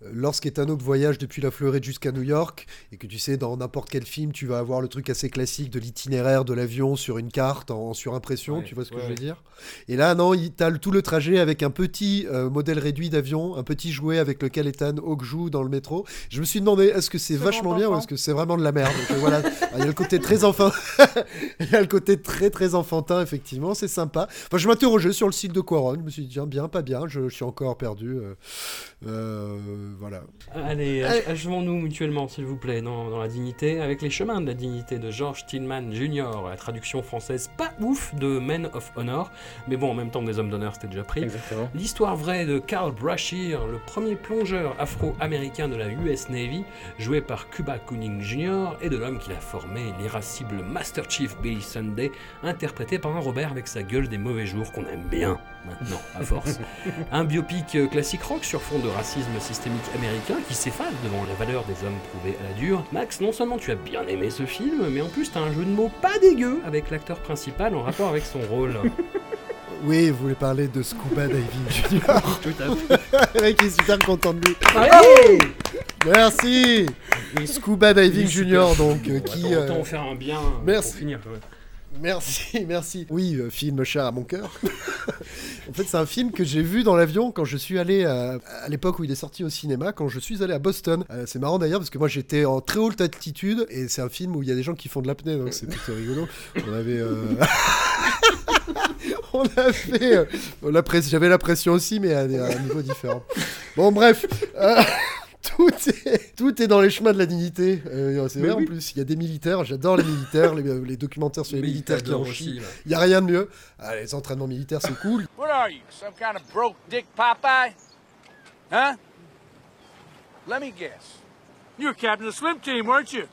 Euh, Lorsqu'Etano voyage depuis la Floride jusqu'à New York, et que tu sais, dans n'importe quel film, tu vas avoir le truc assez classique de l'itinéraire de l'avion sur une carte en, surimpression, Ouais, tu vois ce que ouais, je veux dire Et là, non, il- le- tout le trajet avec un petit euh, modèle réduit d'avion, un petit jouet avec lequel Ethan Hawke joue dans le métro. Je me suis demandé, est-ce que c'est vachement bien ou est-ce que c'est vraiment de la merde? Donc, euh, voilà, il y a le côté très enfant, [LAUGHS] il y a le côté très très enfantin, effectivement, c'est sympa. Enfin, je m'interrogeais sur le site de Quaron, je me suis dit, tiens, bien, pas bien, je, je suis encore perdu. euh, euh, voilà. Allez, Allez. ach- achevons-nous mutuellement, s'il vous plaît, dans, dans la dignité, avec Les chemins de la dignité de George Tillman Jr., la traduction française pas ouf de Men of Honor, mais bon, en même temps, des hommes d'honneur, c'était déjà pris. Exactement. L'histoire vraie de Carl Brashear, le premier plongeur afro-américain de la US Navy, joué par Cuba Gooding Jr., et de l'homme qui l'a formé, l'irascible Master Chief Billy Sunday, interprété par un Robert avec sa gueule des mauvais jours qu'on aime bien maintenant, à force. [LAUGHS] un biopic euh, classique rock sur fond de racisme systémique américain qui s'efface devant la valeur des hommes prouvés à la dure. Max, non seulement tu as bien aimé ce film, mais en plus t'as un jeu de mots pas dégueu avec l'acteur principal en rapport avec son rôle. [LAUGHS] Oui, vous voulez parler de Scuba Diving Junior [LAUGHS] Tout à fait. Le [LAUGHS] mec est super content de lui. Allez Merci Scuba Diving. Junior, donc, euh, qui... Autant, euh, autant en faire un bien euh, merci. pour finir. Merci, merci. Oui, euh, film cher à mon cœur. En fait, c'est un film que j'ai vu dans l'avion quand je suis allé à, à l'époque où il est sorti au cinéma, quand je suis allé à Boston. Euh, c'est marrant d'ailleurs parce que moi j'étais en très haute altitude et c'est un film où il y a des gens qui font de l'apnée, donc c'est plutôt rigolo. On avait. euh, [LAUGHS] On avait. euh, la presse- J'avais la pression aussi, mais à un niveau différent. Bon, bref. Euh, Tout est, tout est dans les chemins de la dignité. Euh, c'est vrai oui. en plus. Il y a des militaires. J'adore les militaires, les, les documentaires sur les militaires qui en chient. Il n'y a rien de mieux. Ah, les entraînements militaires, c'est cool. What are you, some kind of broke dick Popeye? Huh? Let me guess. You were captain of the swim team, weren't you?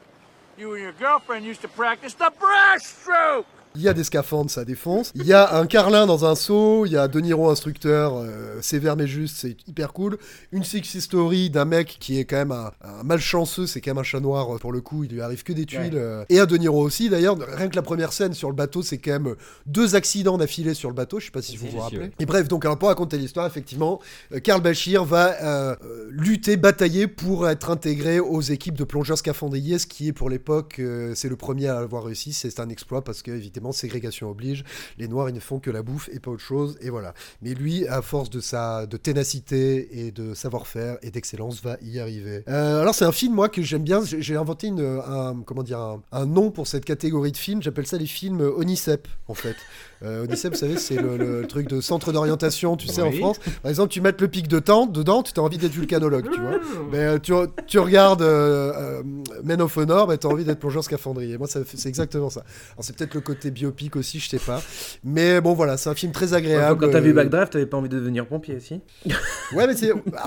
You and your girlfriend used to practice the breaststroke! Il y a des scaphandres, ça défonce. Il y a un Carlin dans un seau. Il y a De Niro instructeur, euh, sévère mais juste, c'est hyper cool. Une sexy story d'un mec qui est quand même un, un malchanceux, c'est quand même un chat noir euh, pour le coup. Il lui arrive que des tuiles. Ouais. euh. Et un De Niro aussi d'ailleurs. Rien que la première scène sur le bateau, c'est quand même deux accidents d'affilée sur le bateau. Je sais pas si vous vous rappelez. ouais. Et bref, donc alors pour raconter l'histoire, effectivement, Karl Bachir va lutter, batailler pour être intégré aux équipes de plongeurs scaphandriers, ce qui est pour l'époque, c'est le premier à avoir réussi. C'est un exploit parce que évidemment, ségrégation oblige. Les Noirs, ils ne font que la bouffe et pas autre chose. Et voilà. Mais lui, à force de sa de ténacité et de savoir-faire et d'excellence, va y arriver. Euh, alors c'est un film moi que j'aime bien. J'ai inventé une, un comment dire un, un nom pour cette catégorie de films. J'appelle ça les films Onicep en fait. Euh, Onicep, vous savez, c'est le, le truc de centre d'orientation, tu sais, en. France. Par exemple, tu mets le pic de temps dedans, tu as envie d'être vulcanologue, tu vois. Mais euh, tu, tu regardes euh, euh, Men of Honor, bah, tu as envie d'être plongeur scaphandrier. Moi, c'est exactement ça. Alors, c'est peut-être le côté biopics aussi, je sais pas. Mais bon, voilà, c'est un film très agréable. Quand t'as vu euh, Backdraft, t'avais pas envie de devenir pompier, si [LAUGHS] Ouais, mais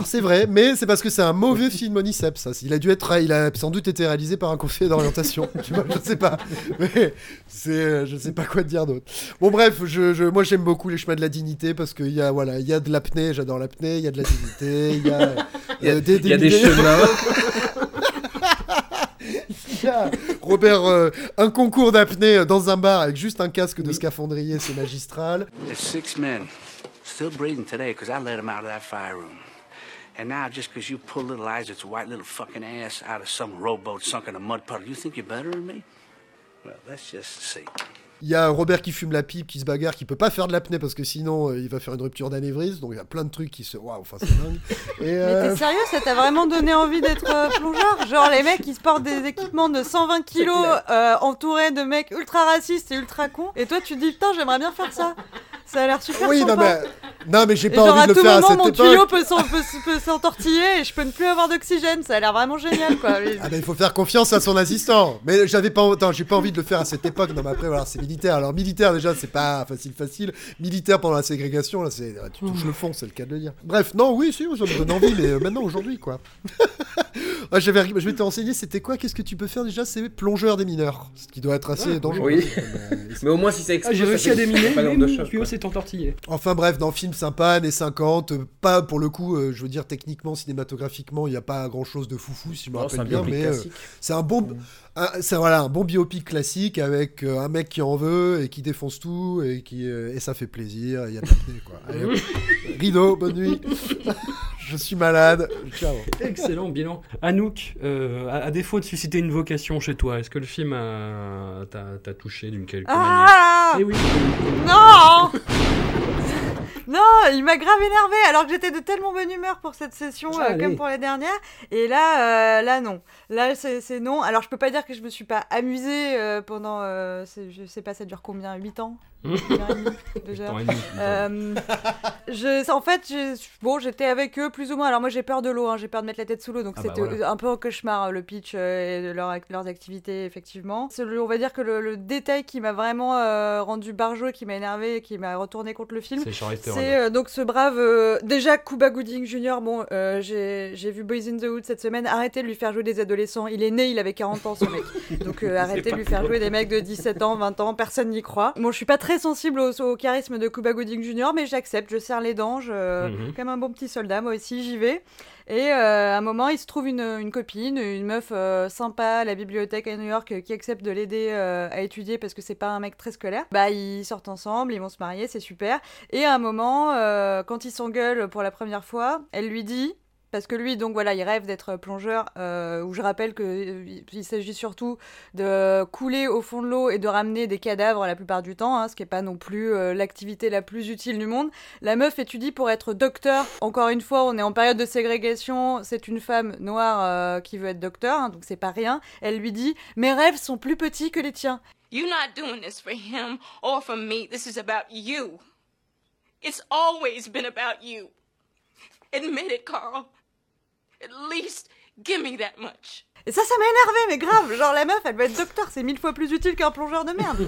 c'est vrai, mais c'est parce que c'est un mauvais film Onicept, ça. Il a dû être, il a sans doute été réalisé par un conseiller d'orientation. [LAUGHS] je sais pas. Mais c'est, je sais pas quoi te dire d'autre. Bon, bref, je, je- moi j'aime beaucoup les chemins de la dignité parce qu'il y a, voilà, il y a de l'apnée, j'adore l'apnée, il y a de la dignité, il y a, [LAUGHS] Il y a- euh, des, il y a des chemins. Il y a Robert, euh, un concours d'apnée dans un bar avec juste un casque de scaphandrier, c'est magistral. There's six men still breathing today because I let them out of that fire room. And now, just because you pull little Isaac's white little fucking ass out of some rowboat sunk in a mud puddle, you think you're better than me? Well, let's just see. Il y a Robert qui fume la pipe, qui se bagarre, qui peut pas faire de l'apnée parce que sinon euh, il va faire une rupture d'anévrisme. Donc il y a plein de trucs qui se. Waouh, enfin c'est dingue. [LAUGHS] Et, Mais euh, t'es sérieux, ça t'a vraiment donné envie d'être euh, plongeur? Genre les mecs qui se portent des équipements de 120 kilos euh, entourés de mecs ultra racistes et ultra cons. Et toi tu te dis putain j'aimerais bien faire ça. Ça a l'air super Oui, non sympa. mais, non, mais j'ai pas genre envie à de le tout faire à moment cette mon époque. tuyau peut s'en- peut s- peut s'entortiller et je peux ne plus avoir d'oxygène. Ça a l'air vraiment génial quoi. Mais- Ah ben, il faut faire confiance à son assistant. Mais j'avais pas, attends, j'ai pas envie de le faire à cette époque. Non, mais après, voilà, c'est militaire. Alors, militaire, déjà, c'est pas facile, facile. Militaire pendant la ségrégation, là, c'est, tu touches le fond, c'est le cas de le dire. Bref, non, oui, si, ça me donne envie, mais euh, maintenant, aujourd'hui, quoi. [LAUGHS] Ah, j'avais, je vais te renseigner, c'était quoi Qu'est-ce que tu peux faire déjà C'est plongeur des mineurs. Ce qui doit être assez Ouais, dangereux. oui. euh, Mais au moins, si ça Ah, explose, j'ai ça réussi fait- à déminer, entortillé. Enfin bref, dans film sympa, années 50, euh, pas pour le coup, euh, je veux dire techniquement, cinématographiquement, il n'y a pas grand chose de foufou si je me Non, rappelle bien, mais euh, c'est un bon, un- c'est voilà un bon biopic classique avec euh, un mec qui en veut et qui défonce tout et qui euh, et ça fait plaisir, il y a quoi. Allez. [LAUGHS] Rideau, bonne nuit. [LAUGHS] je suis malade. Ciao. Excellent bilan. Anouk, euh, à, à défaut de susciter une vocation chez toi, est-ce que le film a- t'a t'a touché d'une quelque Ah manière? Eh oui. Non Non, il m'a grave énervé alors que j'étais de tellement bonne humeur pour cette session Ah, euh, comme pour les dernières. Et là, euh, là non. Là, c'est c'est non. Alors, je peux pas dire que je me suis pas amusée euh, pendant. euh, c'est- je sais pas, ça dure combien? 8 ans? Euh, je, en fait, bon, j'étais avec eux plus ou moins. Alors moi, j'ai peur de l'eau, hein, j'ai peur de mettre la tête sous l'eau, donc Ah bah c'était voilà. un peu un cauchemar le pitch euh, et de leur, leurs activités effectivement. C'est le- on va dire que le, le détail qui m'a vraiment euh, rendu barjot, qui m'a énervé, qui m'a retourné contre le film, C'est euh, donc ce brave euh, déjà Cuba Gooding Jr. Bon, euh, j'ai j'ai vu Boys in the Hood cette semaine. Arrêtez de lui faire jouer des adolescents. Il est né, il avait 40 ans ce mec. [LAUGHS] Donc arrêtez de lui faire jouer des mecs de 17 ans, 20 ans. Personne n'y croit. Bon, je suis pas très sensible au, au charisme de Cuba Gooding Jr. Mais j'accepte. Je serre les dents. Je, Mhm. comme un bon petit soldat, moi aussi, j'y vais. Et euh, à un moment, il se trouve une, copine, une meuf euh, sympa à la bibliothèque à New York euh, qui accepte de l'aider euh, à étudier parce que c'est pas un mec très scolaire. Bah, ils sortent ensemble, ils vont se marier, c'est super. Et à un moment, euh, quand ils s'engueulent pour la première fois, elle lui dit. Parce que lui, donc voilà, il rêve d'être plongeur, euh, où je rappelle qu'il il s'agit surtout de couler au fond de l'eau et de ramener des cadavres la plupart du temps, hein, ce qui n'est pas non plus euh, l'activité la plus utile du monde. La meuf étudie pour être docteur. Encore une fois, on est en période de ségrégation. C'est une femme noire euh, qui veut être docteur, hein, donc c'est pas rien. Elle lui dit Mes rêves sont plus petits que les tiens. You're not doing this for him or for me. This is about you. It's always been about you. Admit it, Carl. At least give me that much. Et ça, ça m'a énervé, mais grave. Genre, la meuf, elle va être docteur, c'est mille fois plus utile qu'un plongeur de merde.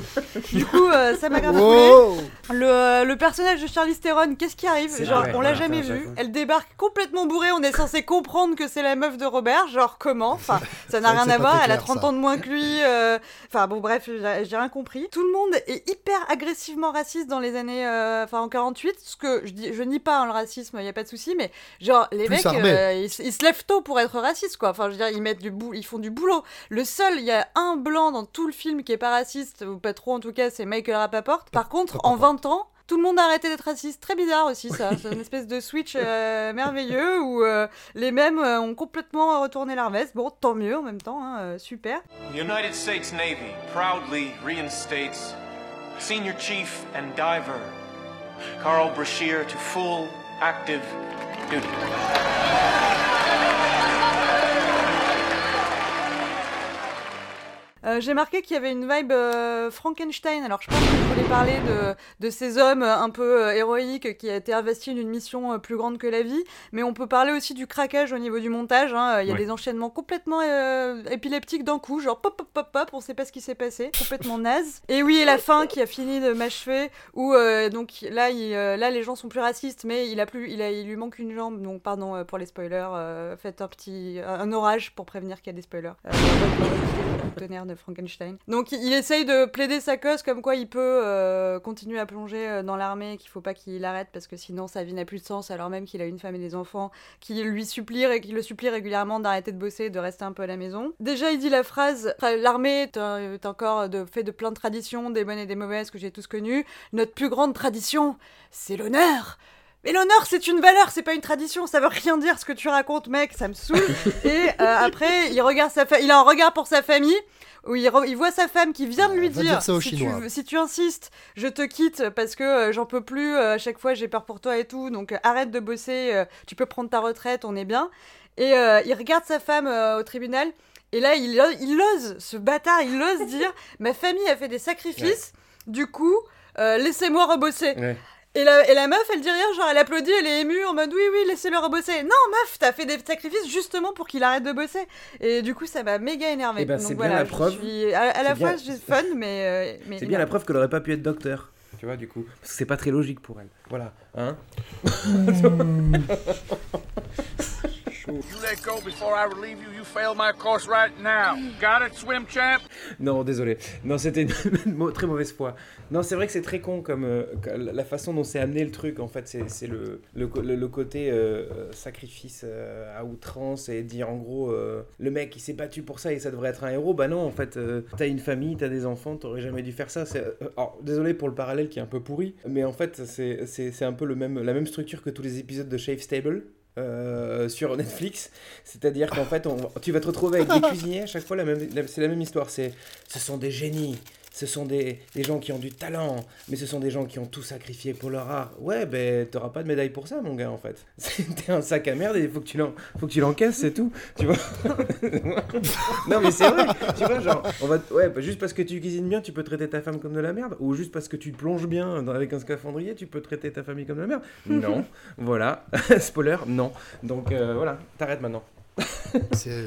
du coup, euh, ça m'a grave Wow. Le, le personnage de Charlize Theron, qu'est-ce qui arrive Genre, vrai, on l'a jamais vu. Elle débarque complètement bourrée. On est censé comprendre que c'est la meuf de Robert. Genre, comment Enfin, ça n'a rien à voir. Elle a clair, 30 ça. ans de moins que lui. euh, Enfin, bon, bref, j'ai rien compris. Tout le monde est hyper agressivement raciste dans les années. euh, Enfin, en 48. Ce que je, dis, je nie pas hein, le racisme, il y a pas de souci. Mais genre, les Plus mecs, euh, ils, se- ils se lèvent tôt pour être racistes, quoi. Enfin, je veux dire, ils mettent du boulot, ils font du boulot. Le seul, il y a un blanc dans tout le film qui est pas raciste, ou pas trop en tout cas, c'est Michael Rapaport. Par contre, en 20 ans, tout le monde a arrêté d'être raciste. Très bizarre aussi, ça. C'est une espèce de switch euh, merveilleux où euh, les mêmes euh, ont complètement retourné leur veste. Bon, tant mieux en même temps, hein, euh, super. The United States Navy proudly reinstates Senior Chief and Diver Carl Brashear to full active duty. Euh, J'ai marqué qu'il y avait une vibe euh, Frankenstein. Alors, je pense que je voulais parler de, de ces hommes euh, un peu euh, héroïques qui étaient investis d'une mission plus grande que la vie. Mais on peut parler aussi du craquage au niveau du montage. hein. Il y a Ouais. des enchaînements complètement épileptiques d'un coup, genre pop, pop, pop, pop, on sait pas ce qui s'est passé. Complètement naze. Et oui, et la fin qui a fini de m'achever, où donc là, il, là, les gens sont plus racistes, mais il, a plus, il, a, il lui manque une jambe. Donc, pardon pour les spoilers. faites un petit. un orage pour prévenir qu'il y a des spoilers. De Frankenstein. Donc il essaye de plaider sa cause comme quoi il peut euh, continuer à plonger euh, dans l'armée qu'il faut pas qu'il arrête parce que sinon sa vie n'a plus de sens alors même qu'il a une femme et des enfants qui lui supplient et qui le supplient régulièrement d'arrêter de bosser et de rester un peu à la maison. Déjà il dit la phrase l'armée est encore de, fait de plein de traditions, des bonnes et des mauvaises que j'ai tous connues. Notre plus grande tradition, c'est l'honneur. Mais l'honneur, c'est une valeur, c'est pas une tradition. Ça veut rien dire ce que tu racontes, mec. Ça me saoule. [LAUGHS] Et euh, après, il regarde sa fa- il a un regard pour sa famille où il, re- il voit sa femme qui vient de lui dire, si. Tu, si tu insistes, je te quitte parce que euh, j'en peux plus. euh, à chaque fois, j'ai peur pour toi et tout. Donc arrête de bosser. tu peux prendre ta retraite. On est bien. Et il regarde sa femme au tribunal. Et là, il, il ose, ce bâtard, il ose dire [LAUGHS] Ma famille a fait des sacrifices. Du coup, laissez-moi rebosser. Ouais. Et la, et la meuf, elle dit rien, genre elle applaudit, elle est émue en mode oui, oui, laissez-le rebosser. Non, meuf, t'as fait des sacrifices justement pour qu'il arrête de bosser. Et du coup, ça m'a méga énervé. Eh ben, Donc c'est bien voilà, la je preuve. suis- À, à la fois, bien- j'ai fun, mais. euh, mais C'est bien la preuve qu'elle aurait pas pu être docteur. Tu vois, du coup. Parce que c'est pas très logique pour elle. Voilà. Hein You [LAUGHS] let go before I relieve you. You fail my course right now. Got it, swim champ? Non, désolé. Non, c'était une [LAUGHS] très mauvaise foi. Non, c'est vrai que c'est très con comme euh, la façon dont c'est amené le truc. En fait, c'est le, le, côté euh, sacrifice euh, à outrance et dire en gros, le mec il s'est battu pour ça et ça devrait être un héros. Bah non, en fait, t'as une famille, t'as des enfants, t'aurais jamais dû faire ça. Alors, désolé pour le parallèle qui est un peu pourri, mais en fait, c'est un peu le même, la même structure que tous les épisodes de Shave Stable. Euh, sur Netflix, c'est-à-dire qu'en fait, on- tu vas te retrouver avec des [LAUGHS] cuisiniers à chaque fois, la même, c'est la même histoire. C'est, ce sont des génies, ce sont des, des gens qui ont du talent, mais ce sont des gens qui ont tout sacrifié pour leur art. Ouais, ben t'auras pas de médaille pour ça, mon gars, en fait. [LAUGHS] T'es un sac à merde et il faut que tu l'encaisses, c'est tout. Tu vois [LAUGHS] Non, mais c'est vrai. Tu vois, genre, on va, ouais, bah, juste parce que tu cuisines bien, tu peux traiter ta femme comme de la merde, ou juste parce que tu plonges bien dans- avec un scaphandrier, tu peux traiter ta famille comme de la merde. Non, [LAUGHS] voilà. Spoiler, non. Donc euh, voilà, t'arrêtes maintenant.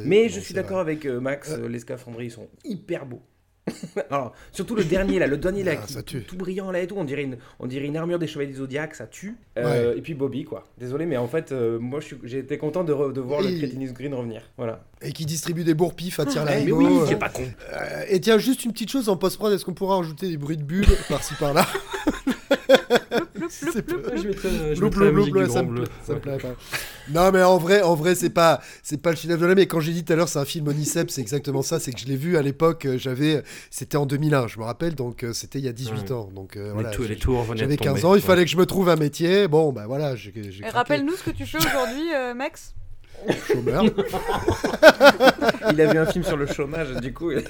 Mais je suis d'accord avec euh, Max, euh, les scaphandriers sont hyper beaux. [LAUGHS] Alors, surtout le dernier là, le dernier là, Ah, qui- ça tue. tout brillant là et tout, on dirait une, on dirait une armure des chevaliers du zodiaque, ça tue. Euh, Et puis Bobby quoi. Désolé, mais en fait, euh, moi j'ai été content de, re- de voir le Crétinus Green revenir. Voilà. Et qui distribue des bourpifs à tir Eh, mais oui, euh, c'est pas con. euh, et tiens, juste une petite chose en post-prod, est-ce qu'on pourra rajouter des bruits de bulles par-ci par-là? [LAUGHS] ça me plaît, ça me Ouais. plaît pas. Non, mais en vrai, en vrai, c'est pas, c'est pas le chef-d'œuvre de l'année. Mais quand j'ai dit tout à l'heure, c'est un film Onicep, c'est exactement ça. C'est que je l'ai vu à l'époque. euh, J'avais, c'était en 2001, je me rappelle. Donc euh, c'était il y a 18 Ouais. ans. Donc euh, voilà. J'avais 15 tomber, ans. Il fallait que je me trouve un métier. Bon, bah voilà, Et rappelle-nous ce que tu fais aujourd'hui, euh, Max Chômeur. Il a vu un film sur le chômage, du coup. [LAUGHS]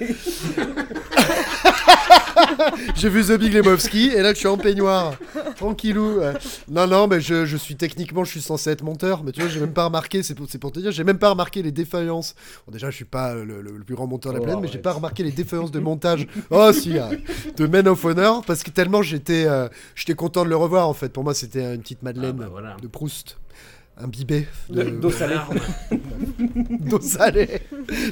[LAUGHS] J'ai vu The Big Lebowski et là je suis en peignoir. Tranquillou. Non, non, mais je, je suis techniquement, je suis censé être monteur, mais tu vois, j'ai même pas remarqué, c'est pour, pour te dire, j'ai même pas remarqué les défaillances. Bon, déjà, je suis pas le, le- plus grand monteur de la Oh, planète, mais j'ai pas remarqué les défaillances de montage. Oh, si, de Men of Honor, parce que tellement j'étais euh, j'étais content de le revoir en fait. Pour moi, c'était une petite Madeleine Ah, bah, voilà. de Proust. Imbibé De- d'eau salée. [LAUGHS] d'eau salée.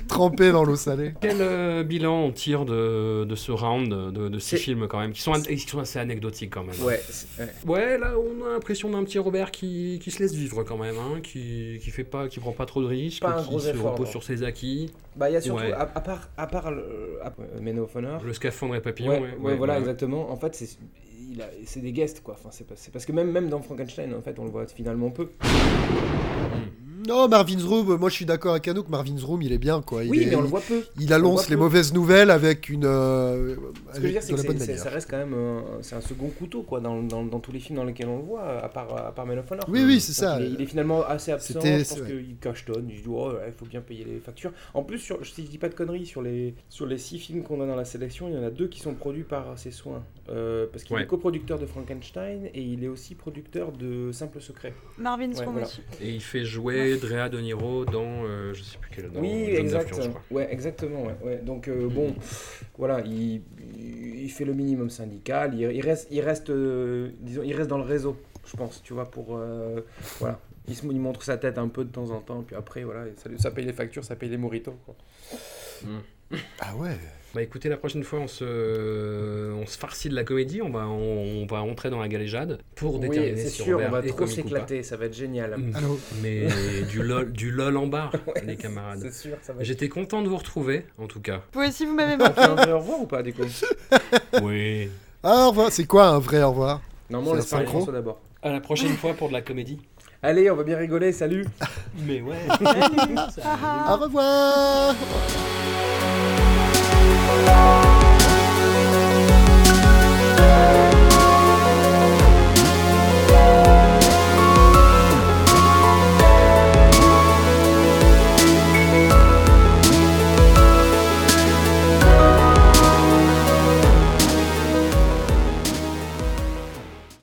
Trempé dans l'eau salée. Quel euh, bilan on tire de, de ce round de, de C'est- films quand même, qui sont, an- qui sont assez anecdotiques quand même. Ouais, c'est- ouais. Ouais, là on a l'impression d'un petit Robert qui, qui se laisse vivre quand même, hein, qui, qui fait pas, qui prend pas trop de risques, Pas un qui gros se effort, repose non. sur ses acquis. Bah, il y a surtout, Ouais. à, à part, à part le, à- euh, Men of Honor. Le scaphandre et papillon. Ouais, ouais, ouais, ouais, voilà, ouais. exactement. En fait, c'est c'est des guests, quoi. Enfin, c'est parce que même dans Frankenstein, en fait, on le voit finalement peu. Non, Marvin's Room, moi je suis d'accord avec Anouk, Marvin's Room il est bien quoi. Il Oui, est- mais on le voit peu. Il annonce les peu. mauvaises nouvelles avec une. euh, Ce que je veux dire, c'est que la bonne c'est- c'est- manière. ça reste quand même un, c'est un second couteau, quoi, dans, dans, dans tous les films dans lesquels on le voit, à part, à part Men of Honor. Oui, oui, c'est ça. Il est, il est finalement assez absent, je pense qu'il cachetonne, il dit, oh, il faut bien payer les factures. En plus, sur, si je dis pas de conneries, sur les, sur les six films qu'on a dans la sélection, il y en a deux qui sont produits par ses soins. Euh, parce qu'il Ouais. est coproducteur de Frankenstein et il est aussi producteur de Simple Secret. Marvin's Ouais, Room voilà. aussi. Et il fait jouer Drea De Niro dans, euh, je sais plus quel, dans Oui, exact. d'influence, je crois. Ouais, exactement. Ouais, ouais. Donc euh, bon, voilà, il, il fait le minimum syndical. Il, il reste, il reste, euh, disons, il reste dans le réseau, je pense. Tu vois, pour euh, voilà, il, se, il montre sa tête un peu de temps en temps, puis après voilà, ça, ça paye les factures, ça paye les moritos. Quoi. Ah ouais. Bah écoutez, la prochaine fois, on se, on se farcit de la comédie, on va, on, on va rentrer dans la galéjade pour Oui, déterminer c'est si sûr, on va trop s'éclater, ça va être génial. Mm. Allô Mais [LAUGHS] du lol, du lol en barre, les camarades. c'est sûr, ça va être- J'étais content de vous retrouver, en tout cas. Vous aussi, vous m'avez On fait manqué. un vrai au revoir ou pas, du coup [LAUGHS] Oui. Ah, au revoir. C'est quoi un vrai au revoir? Normalement, on C'est laisse parler François d'abord. À la prochaine fois pour de la comédie. Allez, on va bien rigoler, salut [LAUGHS] Mais ouais. Au revoir. thank you.